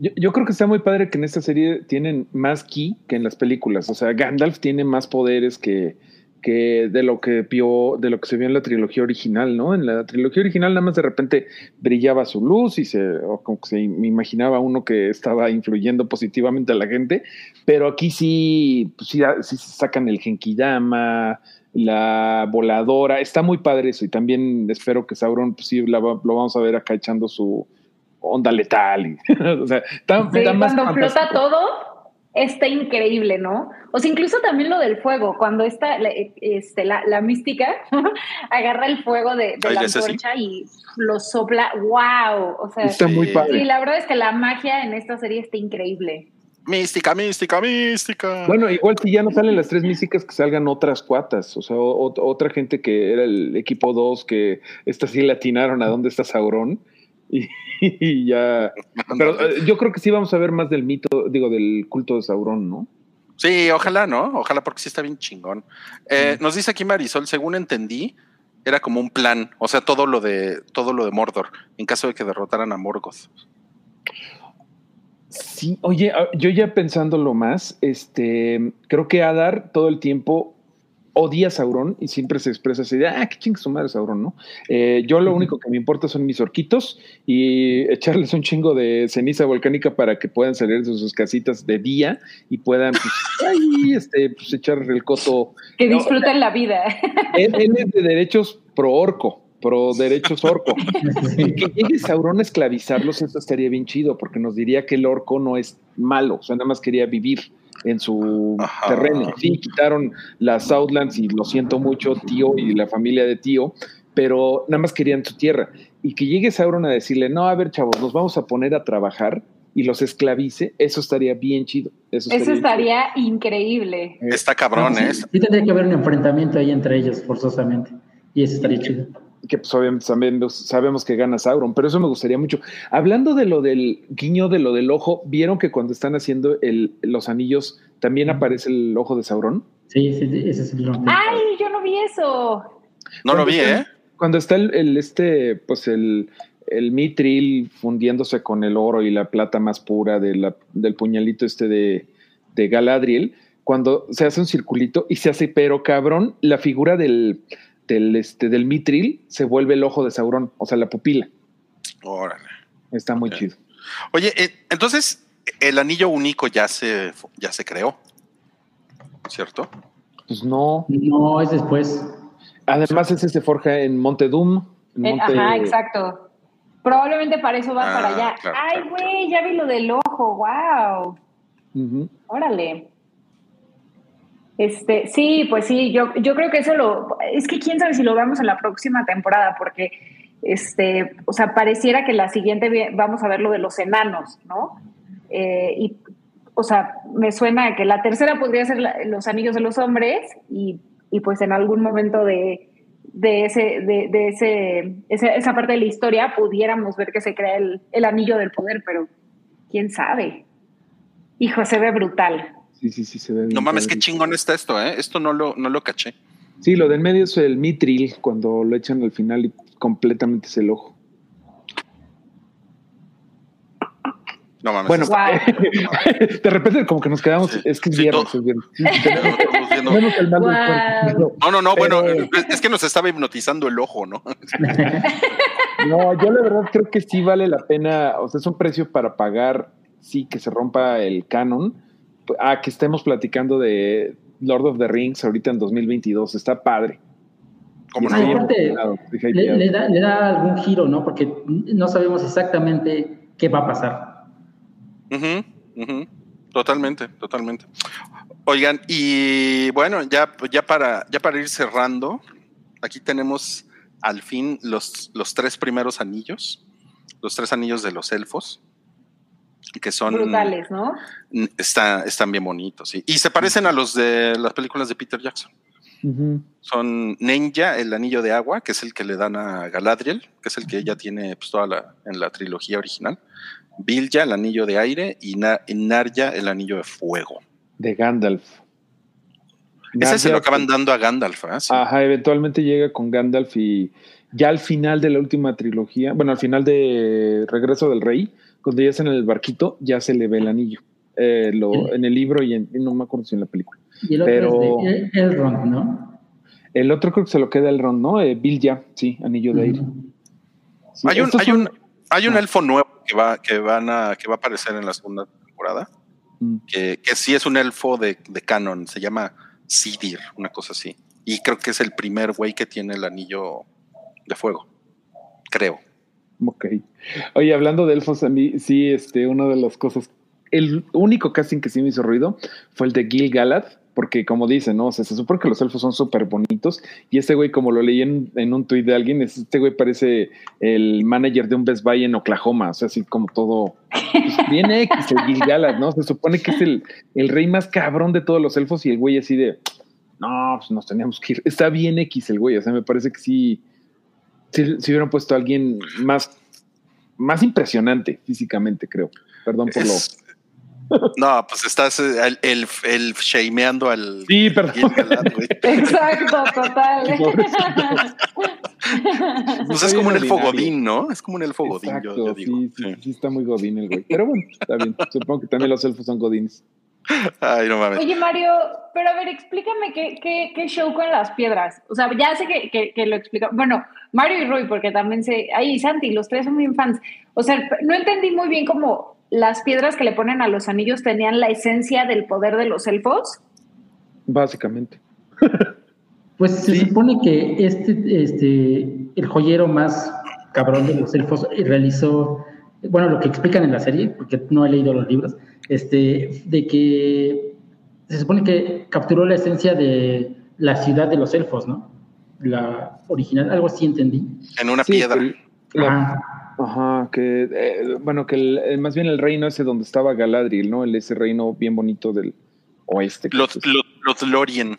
Yo, creo que está muy padre que en esta serie tienen más ki que en las películas. O sea, Gandalf tiene más poderes que, que de lo que vio, de lo que se vio en la trilogía original, ¿no? En la trilogía original nada más de repente brillaba su luz y se, o como que se imaginaba uno que estaba influyendo positivamente a la gente, pero aquí sí, pues sí sacan el Genkidama, la voladora, está muy padre eso y también espero que Sauron, pues sí, lo vamos a ver acá echando su, onda letal. Y, o sea, cuando flota todo, está increíble, ¿no? O sea, incluso también lo del fuego, cuando está este, la, la, mística agarra el fuego de, la antorcha y lo sopla, wow. O sea, está muy padre. Sí, la verdad es que la magia en esta serie está increíble. Mística, mística, mística. Bueno, igual si ya no salen las tres místicas, que salgan otras cuatas. O sea, otra gente que era el equipo 2, que esta sí latinaron a dónde está Sauron. Y, y ya. Pero eh, yo creo que sí vamos a ver más del mito, digo, del culto de Sauron, ¿no? Sí, ojalá, ¿no? Ojalá porque sí está bien chingón. Eh, nos dice aquí Marisol, según entendí, era como un plan, o sea, todo lo de todo lo de Mordor, en caso de que derrotaran a Morgoth. Sí, oye, ah, yo ya pensándolo más, este, creo que Adar todo el tiempo odia a Sauron y siempre se expresa así de, ah, qué chingue su madre Sauron, ¿no? Eh, yo lo único que me importa son mis orquitos y echarles un chingo de ceniza volcánica para que puedan salir de sus casitas de día y puedan, pues, ahí, este, pues, echar el coto. Que disfruten la vida. Él, es de derechos pro orco pro derechos orco. que llegue Sauron a esclavizarlos, eso estaría bien chido, porque nos diría que el orco no es malo, o sea, nada más quería vivir en su terreno. Sí, quitaron las Southlands y lo siento mucho, tío y la familia de tío, pero nada más querían su tierra. Y que llegue Sauron a decirle, no, a ver, chavos, nos vamos a poner a trabajar y los esclavice, eso estaría bien chido. Eso estaría, increíble. Está cabrón, ¿eh? Sí, tendría que haber un enfrentamiento ahí entre ellos, forzosamente. Y eso estaría chido que pues obviamente sabemos que gana Sauron, pero eso me gustaría mucho. Hablando de lo del guiño, de lo del ojo, ¿vieron que cuando están haciendo el, los anillos también aparece el ojo de Sauron? Sí, sí, ese es el ¡Ay, yo no vi eso! No lo vi, ¿eh? Cuando está el, el este, pues el, el mitril fundiéndose con el oro y la plata más pura de la- del puñalito este de, de Galadriel, cuando se hace un circulito y se hace, pero cabrón, la figura del, del, este, del mitril se vuelve el ojo de Sauron, o sea, la pupila. Órale. Está muy chido. Oye, eh, entonces el anillo único ya se, ya se creó, ¿cierto? Pues no. No, es después. Además, ese se forja en Monte Doom. en Eh, Monte- Ajá, exacto. Probablemente para eso va Ah, para allá. claro, Ay, claro, güey, ya vi lo del ojo, wow. Órale. Este, sí, pues sí, yo, yo creo que eso lo, es que quién sabe si lo veamos en la próxima temporada, porque, este, o sea, pareciera que la siguiente vamos a ver lo de los enanos, ¿no? Eh, y, o sea, me suena que la tercera podría ser los anillos de los hombres y, y pues en algún momento de, de ese, de, de ese, esa, esa parte de la historia pudiéramos ver que se crea el, el anillo del poder, pero quién sabe. Hijo, se ve brutal. Sí, sí, sí, se ve bien No mames, qué chingón está esto, ¿eh? Esto no lo, no lo caché. Sí, lo del medio es el mitril, cuando lo echan al final y completamente es el ojo. No mames. Bueno, Wow. de repente como que nos quedamos, Sí. es que es Sí, viernes, todo. es viernes. Sí. No, no, no, Pero- bueno, es que nos estaba hipnotizando el ojo, ¿no? No, yo la verdad creo que sí vale la pena, o sea, es un precio para pagar, sí, que se rompa el canon, a que estemos platicando de Lord of the Rings ahorita en 2022, está padre. ¿Cómo Y Ah, estoy no? aparte, Le, da, le da algún giro, ¿no? Porque no sabemos exactamente qué va a pasar. Ujú, ujú. Totalmente, totalmente. Oigan, y bueno, ya, ya, para, ya para ir cerrando, aquí tenemos al fin los, los tres primeros anillos, los tres anillos de los elfos, que son... Brutales, ¿no? Está, están bien bonitos, sí. Y se parecen a los de las películas de Peter Jackson. Son Ninja, el anillo de agua, que es el que le dan a Galadriel, que es el que ella tiene pues, toda la, en la trilogía original. Bilja, el anillo de aire, y, Na- y Narya, el anillo de fuego. De Gandalf. Ese se lo Narya, acaban dando a Gandalf, ¿eh? Sí. Ajá, eventualmente llega con Gandalf y ya al final de la última trilogía, bueno, al final de Regreso del Rey, cuando ya está en el barquito, ya se le ve el anillo. Eh, lo, en el libro y en, no me acuerdo si en la película. Y el otro Pero- es de El- Elrond, ¿no? El otro creo que se lo queda el Ron, ¿no? Eh, Bill ya, sí, anillo de aire. Sí, hay un, hay son- un, hay un Ah. elfo nuevo que va, que van a, que va a aparecer en la segunda temporada, Mm. que, que sí es un elfo de, de canon, se llama Sidir, una cosa así. Y creo que es el primer güey que tiene el anillo de fuego. Creo. Ok. Oye, hablando de elfos, a mí sí, este, una de las cosas, el único casting que sí me hizo ruido fue el de Gil Galad, porque como dicen, ¿no? O sea, se supone que los elfos son súper bonitos y este güey, como lo leí en, un tuit de alguien, es- este güey parece el manager de un Best Buy en Oklahoma, o sea, así como todo, pues, bien X, el Gil Galad, ¿no? Se supone que es el, el rey más cabrón de todos los elfos y el güey así de, no, pues nos teníamos que ir. Está bien X el güey, o sea, me parece que sí, si, si hubieran puesto a alguien más, más impresionante físicamente, creo. Perdón por Es- No, pues estás eh, el, el, el shameando al. lo. Sí, perdón. Exacto, total. Pues es como un bien elfo ordinario. godín, ¿no? Es como un elfo godín, yo, Exacto, yo digo. sí, sí, Sí. sí, está muy godín el güey. Pero bueno, está bien. Supongo que también los elfos son godines. Ay, no mames. Oye, Mario, pero a ver, explícame qué, qué, qué show con las piedras. O sea, ya sé que, que, que lo explica. Bueno, Mario y Rui, porque también sé. Ay, Santi, los tres son bien fans. O sea, no entendí muy bien cómo las piedras que le ponen a los anillos tenían la esencia del poder de los elfos. Básicamente. Pues se supone que este, este, el joyero más cabrón de los elfos realizó, bueno, lo que explican en la serie, porque no he leído los libros, este, de que se supone que capturó la esencia de la ciudad de los elfos, ¿no? La original, algo así entendí. En una Sí, piedra. que la- Ajá. Ajá, que eh, bueno, que el- eh, más bien el reino ese donde estaba Galadriel, ¿no? El, ese reino bien bonito del oeste. Los, los, los Lorien.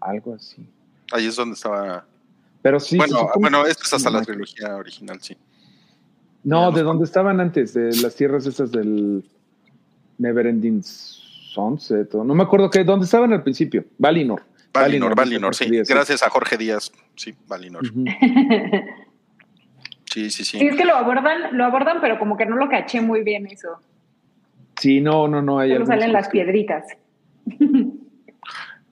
Algo así. Ahí es donde estaba. Pero sí. bueno, bueno, esto es hasta la trilogía original, sí. No, de donde estaban antes, de las tierras esas del Neverending Sunset. No me acuerdo que, dónde estaban al principio. Valinor. Valinor, Valinor, Valinor, sí. Gracias a Jorge Díaz sí, Valinor. Sí, sí, sí. Sí, es que lo abordan, lo abordan, pero como que no lo caché muy bien eso. Sí, no, no, no. Hay Solo salen las piedritas.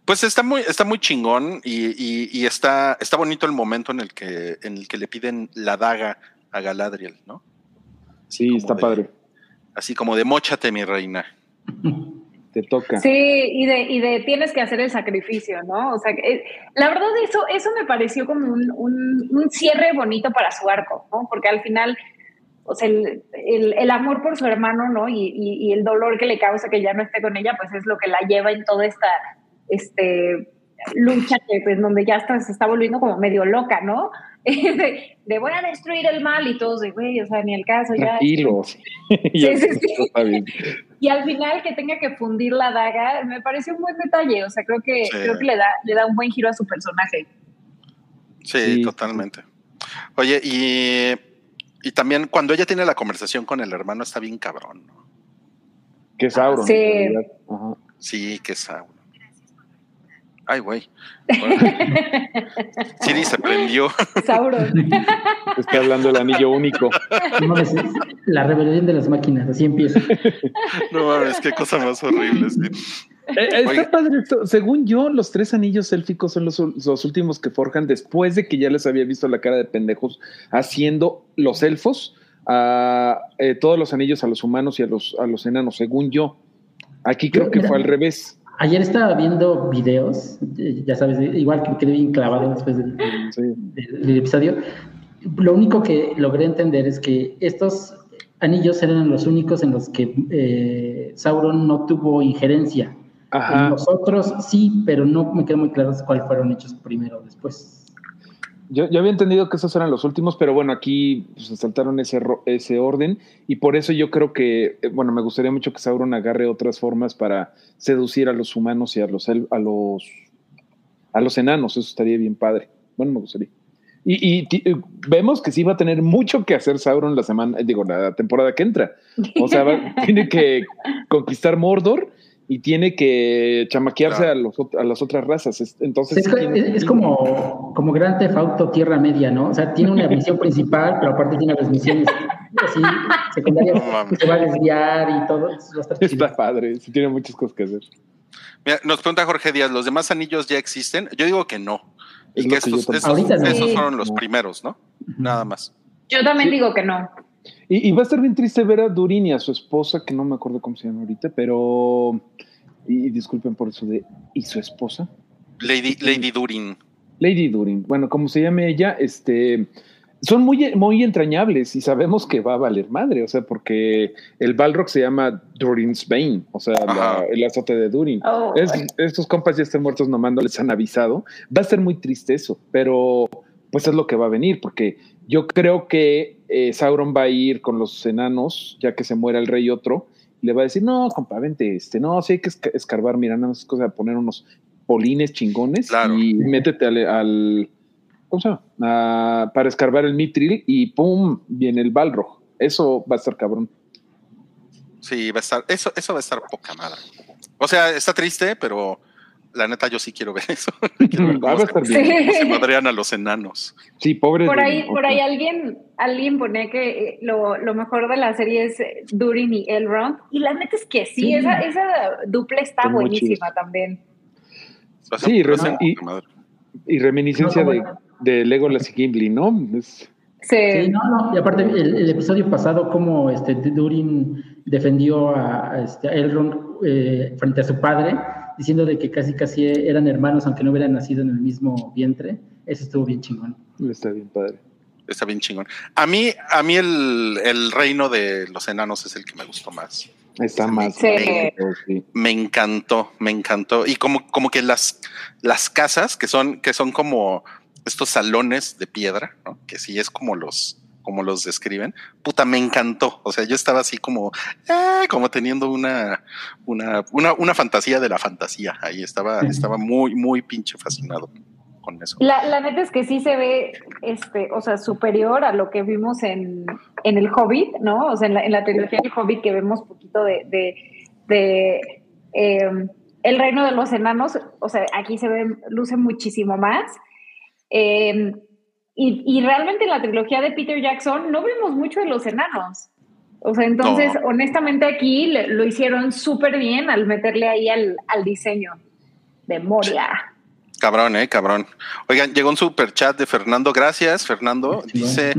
Pues está muy, está muy chingón y, y- y está, está bonito el momento en el que, en el que le piden la daga a Galadriel, ¿no? Sí, como está de- padre. Así como de mochate, mi reina. Te toca. Sí, y de, y de tienes que hacer el sacrificio, ¿no? O sea, que, eh, la verdad eso, eso me pareció como un, un- un cierre bonito para su arco, ¿no? Porque al final, o sea, el, el- el amor por su hermano, ¿no? Y, y- y el dolor que le causa que ya no esté con ella, pues es lo que la lleva en toda esta este, lucha que pues donde ya está, se está volviendo como medio loca, ¿no? de, de voy a destruir el mal y todos de, güey, o sea, ni el caso, ya. Tranquilos. Ya, sí, sí. Está bien. Y al final que tenga que fundir la daga, me parece un buen detalle. O sea, creo que, Sí. creo que le da, le da un buen giro a su personaje. Sí, Sí. totalmente. Oye, y, y también cuando ella tiene la conversación con el hermano está bien cabrón, ¿no? Que Sauron. Sí. Sí, que Sauron. Ay, güey. Bueno. Siri se prendió. Sauron. Está hablando el anillo único. No mames, es la rebelión de las máquinas, así empieza. No mames, qué cosa más horrible. sí. Eh, eh, Oiga. está padre esto. Según yo, los tres anillos élficos son los, los últimos que forjan después de que ya les había visto la cara de pendejos haciendo los elfos a eh, todos los anillos a los humanos y a los, a los enanos, según yo. Aquí creo que fue al revés. Ayer estaba viendo videos, ya sabes, igual que me quedé bien clavado después del, del- Sí. del- del episodio. Lo único que logré entender es que estos anillos eran los únicos en los que eh, Sauron no tuvo injerencia. En Ajá. los otros sí, pero no me quedó muy claro cuáles fueron hechos primero o después. Yo, yo había entendido que esos eran los últimos, pero bueno, aquí pues, se saltaron ese, ese orden y por eso yo creo que, eh, bueno, me gustaría mucho que Sauron agarre otras formas para seducir a los humanos y a los, a los, a los enanos, eso estaría bien padre. Bueno, me gustaría. Y, eh, vemos que sí va a tener mucho que hacer Sauron la semana, digo, la temporada que entra. O sea, va- tiene que conquistar Mordor y tiene que chamaquearse Claro. a, los, a las otras razas. Es- Entonces, Es, sí tiene- es- es como, como Gran Theft Auto Tierra Media, ¿no? O sea, tiene una misión principal, pero aparte tiene las misiones así secundarias No que se va a desviar y todo. Está padre, sí tiene muchas cosas que hacer. Mira, nos pregunta Jorge Díaz, ¿los demás anillos ya existen? Yo digo que no. Es Y que estos, esos, no. fueron los No. primeros, ¿no? Nada más. Yo también Sí. digo que no. Y, y va a estar bien triste ver a Durin y a su esposa, que no me acuerdo cómo se llama ahorita, pero. Y, y disculpen por eso de. ¿Y su esposa? Lady, Lady Durin. Lady Durin. Bueno, como se llame ella, este. Son muy, muy entrañables y sabemos que va a valer madre, o sea, porque el Balrog se llama Durin's Bane, o sea, la- el azote de Durin. Oh, Es- estos compas ya están muertos nomás, no les han avisado. Va a ser muy triste eso, pero pues es lo que va a venir, porque yo creo que eh, Sauron va a ir con los enanos, ya que se muera el rey otro, y le va a decir, no, compa, vente, este, no, sí hay que esca- escarbar, mira, nada más es cosa de poner unos polines chingones Claro. y métete al, al- ¿cómo se llama? Para escarbar el mitril y pum, viene el balrog. Eso va a estar cabrón. Sí, va a estar, eso, eso va a estar poca madre. O sea, está triste, pero la neta yo sí quiero ver eso. Quiero ver cómo se, madrean a los enanos. Sí, pobre. Por ahí, por ahí alguien, alguien pone que eh, lo, lo mejor de la serie es eh, Durin y Elrond. Y la neta es que sí, Sí. Esa, esa dupla está buenísima también. Sí, y- reminiscencia No, de, bueno. de Legolas y Gimli, ¿no? Es- Sí. Sí, no, no, y aparte el, el episodio pasado, como este Durin defendió a, a este, a Elrond eh, frente a su padre, diciendo de que casi casi eran hermanos, aunque no hubieran nacido en el mismo vientre, eso estuvo bien chingón. está bien padre. Está bien chingón. A mí, a mí el, el reino de los enanos es el que me gustó más. Está más. Sí. Me encantó, me encantó. Y como, como que las, las casas que son, que son como estos salones de piedra, ¿no? Que sí es como los, como los describen. Puta, me encantó. O sea, yo estaba así como, eh, como teniendo una, una, una, una fantasía de la fantasía. Ahí estaba, estaba muy, muy pinche fascinado con eso. La, la neta es que sí se ve, este, o sea, superior a lo que vimos en, en el Hobbit, ¿no? O sea, en la, en la trilogía del Hobbit que vemos poquito de, de, de, eh, el reino de los enanos, o sea, aquí se ve, luce muchísimo más. Eh, y, y, realmente en la trilogía de Peter Jackson no vimos mucho de los enanos. O sea, entonces, honestamente aquí lo hicieron súper bien al meterle ahí al, al diseño de Moria. Cabrón, eh, cabrón. Oigan, llegó un super chat de Fernando. Gracias, Fernando. Dice,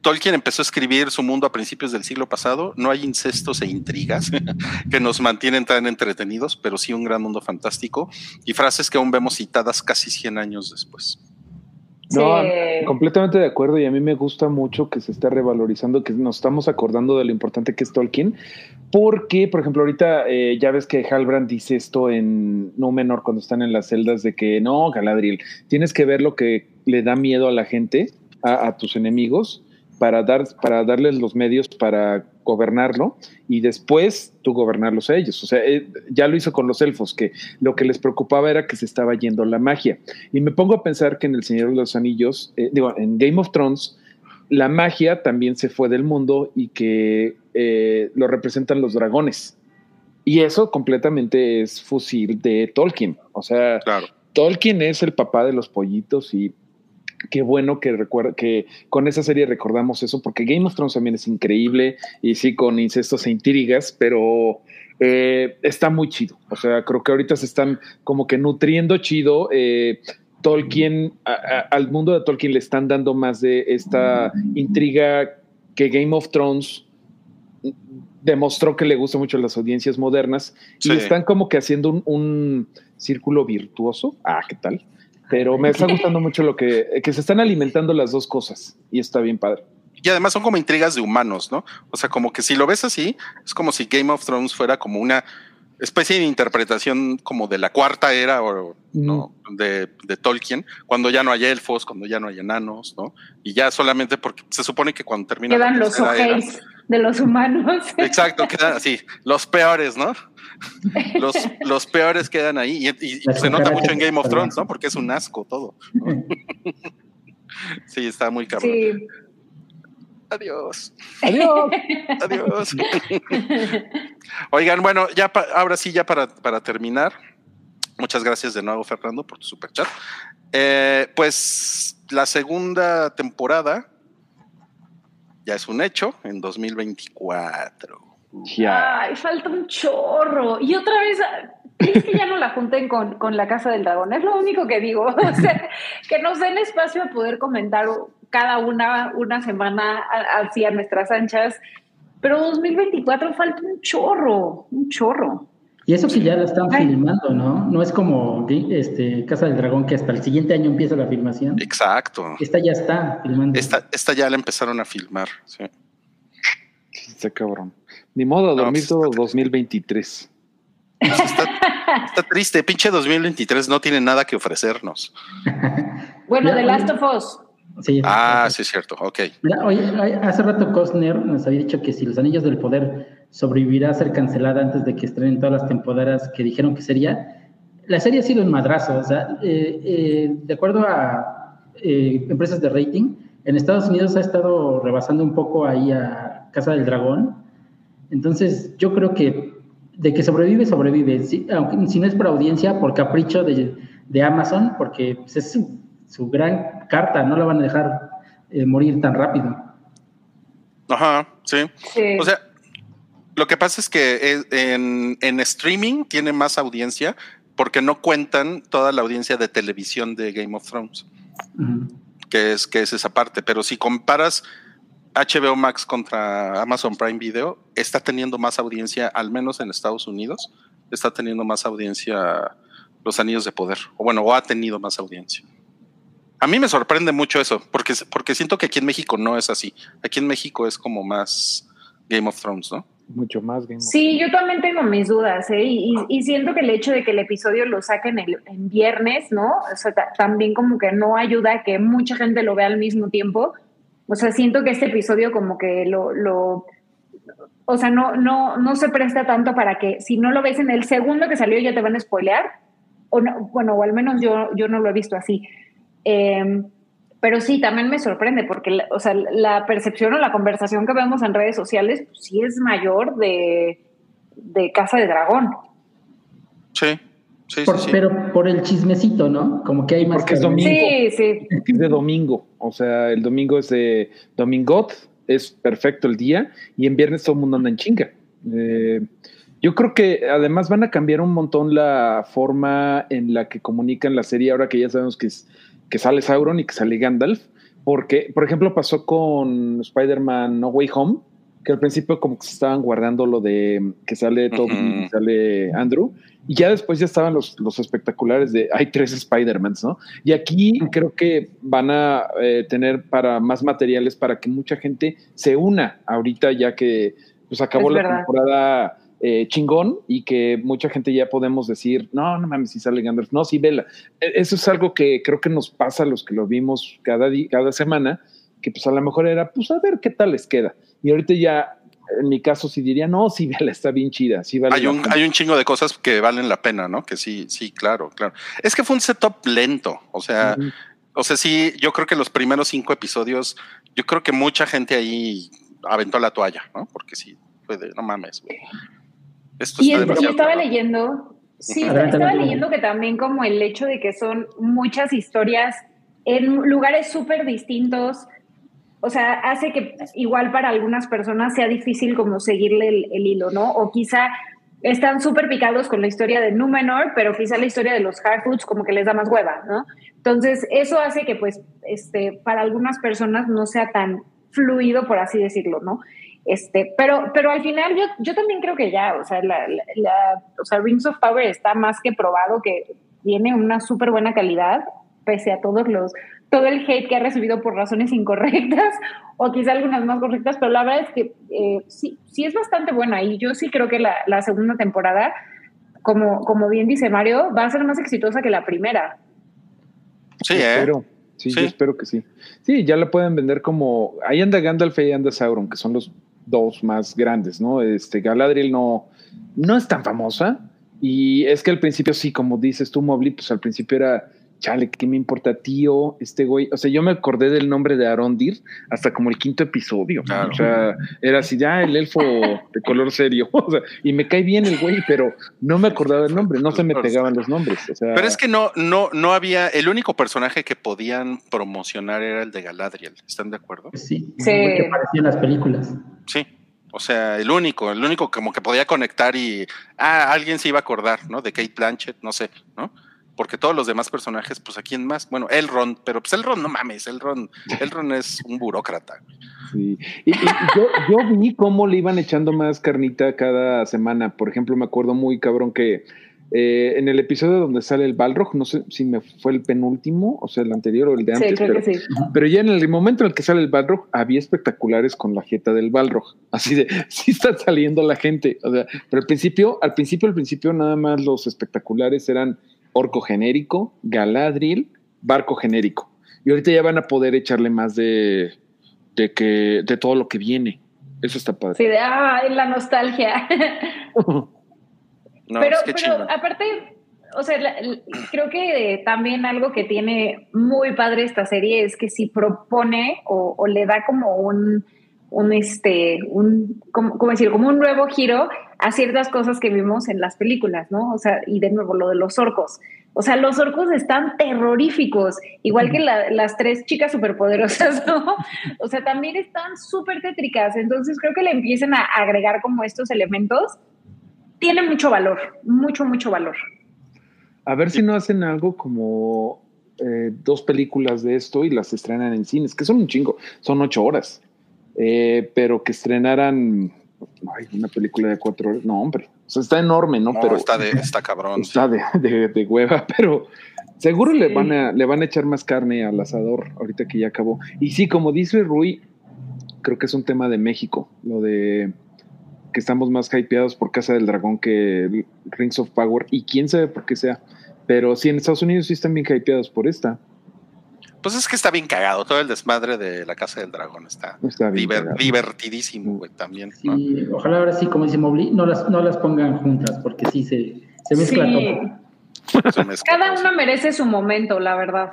Tolkien empezó a escribir su mundo a principios del siglo pasado. No hay incestos e intrigas que nos mantienen tan entretenidos, pero sí un gran mundo fantástico y frases que aún vemos citadas casi 100 años después. No, completamente de acuerdo y a mí me gusta mucho que se esté revalorizando, que nos estamos acordando de lo importante que es Tolkien, porque, por ejemplo, ahorita eh, ya ves que Halbrand dice esto en Númenor cuando están en las celdas de que no, Galadriel, tienes que ver lo que le da miedo a la gente, a, a tus enemigos, para, dar, para darles los medios para gobernarlo y después tú gobernarlos a ellos. O sea, eh, ya lo hizo con los elfos, que lo que les preocupaba era que se estaba yendo la magia. Y me pongo a pensar que en El Señor de los Anillos, eh, digo, en Game of Thrones, la magia también se fue del mundo y que eh, lo representan los dragones. Y eso completamente es fusil de Tolkien. O sea, Tolkien es el papá de los pollitos y qué bueno que recuerda que con esa serie recordamos eso, porque Game of Thrones también es increíble y sí con incestos e intrigas, pero eh, está muy chido. O sea, creo que ahorita se están como que nutriendo chido. Eh, Tolkien, al mundo de Tolkien le están dando más de esta intriga que Game of Thrones demostró que le gusta mucho a las audiencias modernas y están como que haciendo un, un círculo virtuoso. Ah, ¿qué tal? Pero me está gustando mucho lo que, que se están alimentando las dos cosas y está bien padre. Y además son como intrigas de humanos, ¿no? O sea, como que si lo ves así, es como si Game of Thrones fuera como una especie de interpretación como de la cuarta era o, ¿no? de, de, Tolkien, cuando ya no hay elfos, cuando ya no hay enanos, ¿no? Y ya solamente porque se supone que cuando termina quedan los ojos de los humanos. Exacto, quedan así, los peores, ¿no? Los, los peores quedan ahí y, se nota mucho en Game of Thrones, ¿no? Porque es un asco todo. Sí, está muy cabrón. Sí. Adiós. Adiós. Adiós. Oigan, bueno, ya ahora sí, ya para, para, terminar. Muchas gracias de nuevo, Fernando, por tu super chat. Eh, pues la segunda temporada ya es un hecho en 2024. Ay, falta un chorro. Y otra vez, es que ya no la junten con, con, la Casa del Dragón. Es lo único que digo. O sea, que nos den espacio a poder comentar cada una una semana así a nuestras anchas. Pero 2024 falta un chorro, un chorro. Y eso que ya la están filmando, ¿no? No es como este, Casa del Dragón que hasta el siguiente año empieza la filmación. Exacto. Esta ya está filmando. Esta, esta ya la empezaron a filmar, sí. Está cabrón. Ni modo, dormir pues, todo 2023. Pues está, está, triste, pinche 2023 no tiene nada que ofrecernos. bueno, The Last of Us. Sí, ah, sí, es cierto, ok. Mira, oye, hace rato Costner nos había dicho que si Los Anillos del Poder sobrevivirá a ser cancelada antes de que estrenen todas las temporadas que dijeron que sería, la serie ha sido un madrazo. O sea, eh, eh, de acuerdo a eh, empresas de rating, en Estados Unidos ha estado rebasando un poco ahí a Casa del Dragón. Entonces, yo creo que de que sobrevive, sobrevive. Si, aunque, si no es por audiencia, por capricho de, de Amazon, porque pues, es su, su, gran carta, no la van a dejar eh, morir tan rápido. Ajá, sí. sí. O sea, lo que pasa es que en, en, streaming tiene más audiencia porque no cuentan toda la audiencia de televisión de Game of Thrones, uh -huh. que, es, que es esa parte. Pero si comparas HBO Max contra Amazon Prime Video, está teniendo más audiencia, al menos en Estados Unidos, está teniendo más audiencia Los Anillos de Poder, o bueno, o ha tenido más audiencia. A mí me sorprende mucho eso, porque, porque siento que aquí en México no es así. Aquí en México es como más Game of Thrones, ¿no? Mucho más Game Sí, yo también tengo mis dudas, ¿eh? Y, y, siento que el hecho de que el episodio lo saquen el, en viernes, ¿no? O sea, también como que no ayuda a que mucha gente lo vea al mismo tiempo. O sea, siento que este episodio como que lo, lo o sea, no, no, no se presta tanto para que si no lo ves en el segundo que salió ya te van a spoilear. O no, bueno, o al menos yo, yo no lo he visto así. Eh, pero sí, también me sorprende porque, o sea, la percepción o la conversación que vemos en redes sociales, pues, sí es mayor de, de Casa de Dragón. Sí, Sí, Por- sí, sí. Pero por el chismecito, ¿no? Como que hay más. Porque es carne. domingo. Sí, sí. Es de domingo, o sea, el domingo es de domingot, es perfecto el día, y en viernes todo el mundo anda en chinga. Eh, yo creo que además van a cambiar un montón la forma en la que comunican la serie, ahora que ya sabemos que, es- que sale Sauron y que sale Gandalf, porque, por ejemplo, pasó con Spider-Man No Way Home, que al principio como que se estaban guardando lo de que sale Toby y Ujú. sale Andrew, y ya después ya estaban los, los espectaculares de hay tres Spider-Mans, ¿no? Y aquí creo que van a eh, tener para más materiales para que mucha gente se una ahorita ya que pues acabó Es la verdad. temporada eh, chingón y que mucha gente ya podemos decir, no, no mames, si sale Gandalf, no, sí, vela. E- Eso es algo que creo que nos pasa a los que lo vimos cada, cada semana, que pues a lo mejor era, pues a ver qué tal les queda. Y ahorita ya, en mi caso, sí diría, no, sí, vela, está bien chida, sí vale Hay un, pena". hay un chingo de cosas que valen la pena, ¿no? Que sí, sí, claro, claro. Es que fue un setup lento, o sea, o sea, sí, yo creo que los primeros cinco episodios, yo creo que mucha gente ahí aventó la toalla, ¿no? Porque sí, fue de, no mames, güey. Esto Y, es- estaba leyendo, sí, Adelante, estaba leyendo que también como el hecho de que son muchas historias en lugares súper distintos, o sea, hace que igual para algunas personas sea difícil como seguirle el, el hilo, ¿no? O quizá están súper picados con la historia de Númenor, pero quizá la historia de los Harfoots como que les da más hueva, ¿no? Entonces, eso hace que pues este, para algunas personas no sea tan fluido, por así decirlo, ¿no? Este, pero, pero al final yo, yo también creo que ya, o sea, la, la- la- o sea, Rings of Power está más que probado que tiene una súper buena calidad, pese a todos los, todo el hate que ha recibido por razones incorrectas, o quizá algunas más correctas, pero la verdad es que eh, sí, sí es bastante buena y yo sí creo que la, la segunda temporada, como, como bien dice Mario, va a ser más exitosa que la primera. Sí, Yo ¿eh? espero. Sí, Sí. yo espero que sí. Sí, ya la pueden vender como. Ahí anda Gandalf y ahí anda Sauron, que son los dos más grandes, ¿no? Este Galadriel no, no es tan famosa. Y es que al principio, sí, como dices tú, Mobley, pues al principio era. Chale, ¿qué me importa, tío? Este güey. O sea, yo me acordé del nombre de Arondir hasta como el quinto episodio. Claro. O sea, era así, ya el elfo de color serio. O sea, y me cae bien el güey, pero no me acordaba del nombre, no se me pegaban los nombres. O sea, Pero es que no, no, no había, el único personaje que podían promocionar era el de Galadriel. ¿Están de acuerdo? Sí, Sí. que aparecía en las películas. Sí. O sea, el único, el único como que podía conectar y ah, alguien se iba a acordar, ¿no? De Kate Blanchett, no sé, ¿no? Porque todos los demás personajes, pues a quién más, bueno, Elrond, pero pues Elrond, no mames, Elrond, Elrond es un burócrata. Sí. Y, y yo, yo vi cómo le iban echando más carnita cada semana. Por ejemplo, me acuerdo muy cabrón que eh, en el episodio donde sale el Balrog, no sé si me fue el penúltimo, o sea, el anterior o el de antes, sí, creo pero, que sí. pero ya en el momento en el que sale el Balrog, había espectaculares con la jeta del Balrog. Así de, sí está saliendo la gente. O sea, pero al principio, al principio, al principio, nada más los espectaculares eran orco genérico, Galadriel, barco genérico. Y ahorita ya van a poder echarle más de, de que, de todo lo que viene. Eso está padre. Sí, de, ah, la nostalgia. No, pero es que pero aparte, o sea, la- la- creo que también algo que tiene muy padre esta serie es que si propone o, o le da como un, un este, un, como, ¿cómo decir? Como un nuevo giro a ciertas cosas que vimos en las películas, ¿no? O sea, y de nuevo lo de los orcos. O sea, los orcos están terroríficos, igual que la- las tres chicas superpoderosas, ¿no? O sea, también están súper tétricas. Entonces creo que le empiecen a agregar como estos elementos. Tiene mucho valor, mucho, mucho valor. A ver si no hacen algo como eh, dos películas de esto y las estrenan en cines, que son un chingo, son ocho horas. Eh, pero que estrenaran ay, una película de cuatro horas. No, hombre. O sea, está enorme, ¿no? No, pero está, de, está cabrón. está de, de- de hueva, pero seguro Sí. le, van a, le van a echar más carne al asador ahorita que ya acabó. Y sí, como dice Rui, creo que es un tema de México, lo de que estamos más hypeados por Casa del Dragón que Rings of Power, y quién sabe por qué sea. Pero sí, en Estados Unidos sí están bien hypeados por esta. Pues es que está bien cagado. Todo el desmadre de la Casa del Dragón está, diver- divertidísimo, güey, también. ¿no? Sí, ojalá ahora sí, como dice Mobley, no las, no las pongan juntas, porque sí se, se mezcla Sí. todo. Se mezcla Cada todo. una merece su momento, la verdad.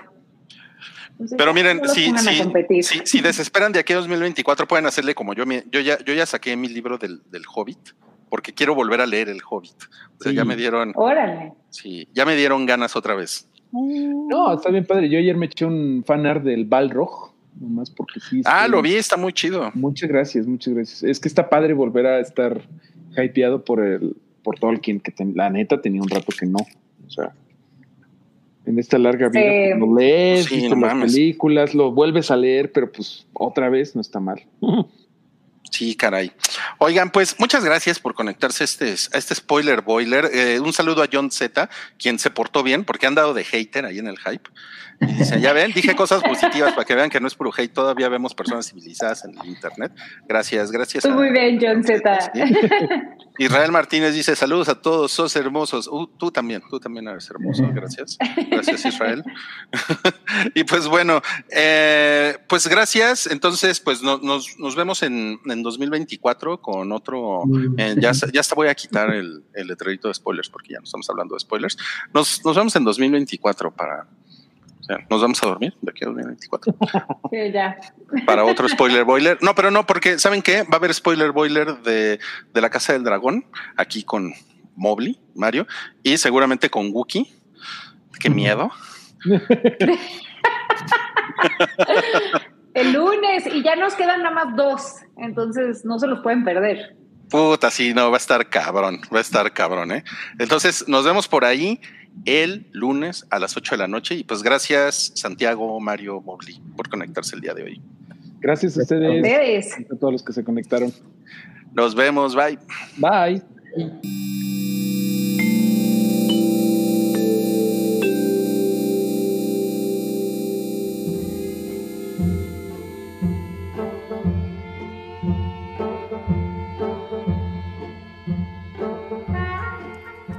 Entonces, Pero miren, no si, si, competir. si, si desesperan de aquí a 2024, pueden hacerle como yo. Yo ya, yo ya saqué mi libro del, del Hobbit. porque quiero volver a leer El Hobbit. O sea, Sí. ya me dieron, Órale. sí, ya me dieron ganas otra vez. No, está bien padre. Yo ayer me eché un fanart del Balrog, nomás porque sí. Ah, lo vi, está muy chido. Muchas gracias, muchas gracias. Es que está padre volver a estar hypeado por el por Tolkien, que ten- la neta tenía un rato que no. O sea, en esta larga vida Sí. pues, lo lees, Sí, viste no las mames. películas, lo vuelves a leer, pero pues otra vez no está mal. Sí, caray. Oigan, pues muchas gracias por conectarse a este, este spoiler boiler. Eh, un saludo a John Z, quien se portó bien, porque han dado de hater ahí en el hype. Y dice, ya ven, dije cosas positivas para que vean que no es puro hate, todavía vemos personas civilizadas en el internet. Gracias, gracias. Tú a- muy bien, John Z. Sí. Israel Martínez dice, saludos a todos, sos hermosos. Uh, tú también, tú también eres hermoso, gracias. Gracias, Israel. y pues bueno, eh, pues gracias. Entonces, pues no- nos, nos vemos en, en 2024 con otro... eh, ya, ya hasta voy a quitar el, el letrerito de spoilers porque ya no estamos hablando de spoilers. Nos, nos vemos en 2024 para... sea, nos vamos a dormir de aquí a 2024 Sí, ya. para otro spoiler boiler. No, pero no, porque ¿saben qué? Va a haber spoiler boiler de, de la Casa del Dragón, aquí con Mobley, Mario, y seguramente con Wookie. Qué miedo. El lunes, y ya nos quedan nada más dos, entonces no se los pueden perder. Puta, sí, no, va a estar cabrón, va a estar cabrón, ¿eh? Entonces, nos vemos por ahí el lunes a las 8 de la noche y pues gracias Santiago, Mario, Mobley por conectarse el día de hoy. Gracias a ustedes, Ustedes. a todos los que se conectaron. Nos vemos, bye. Bye.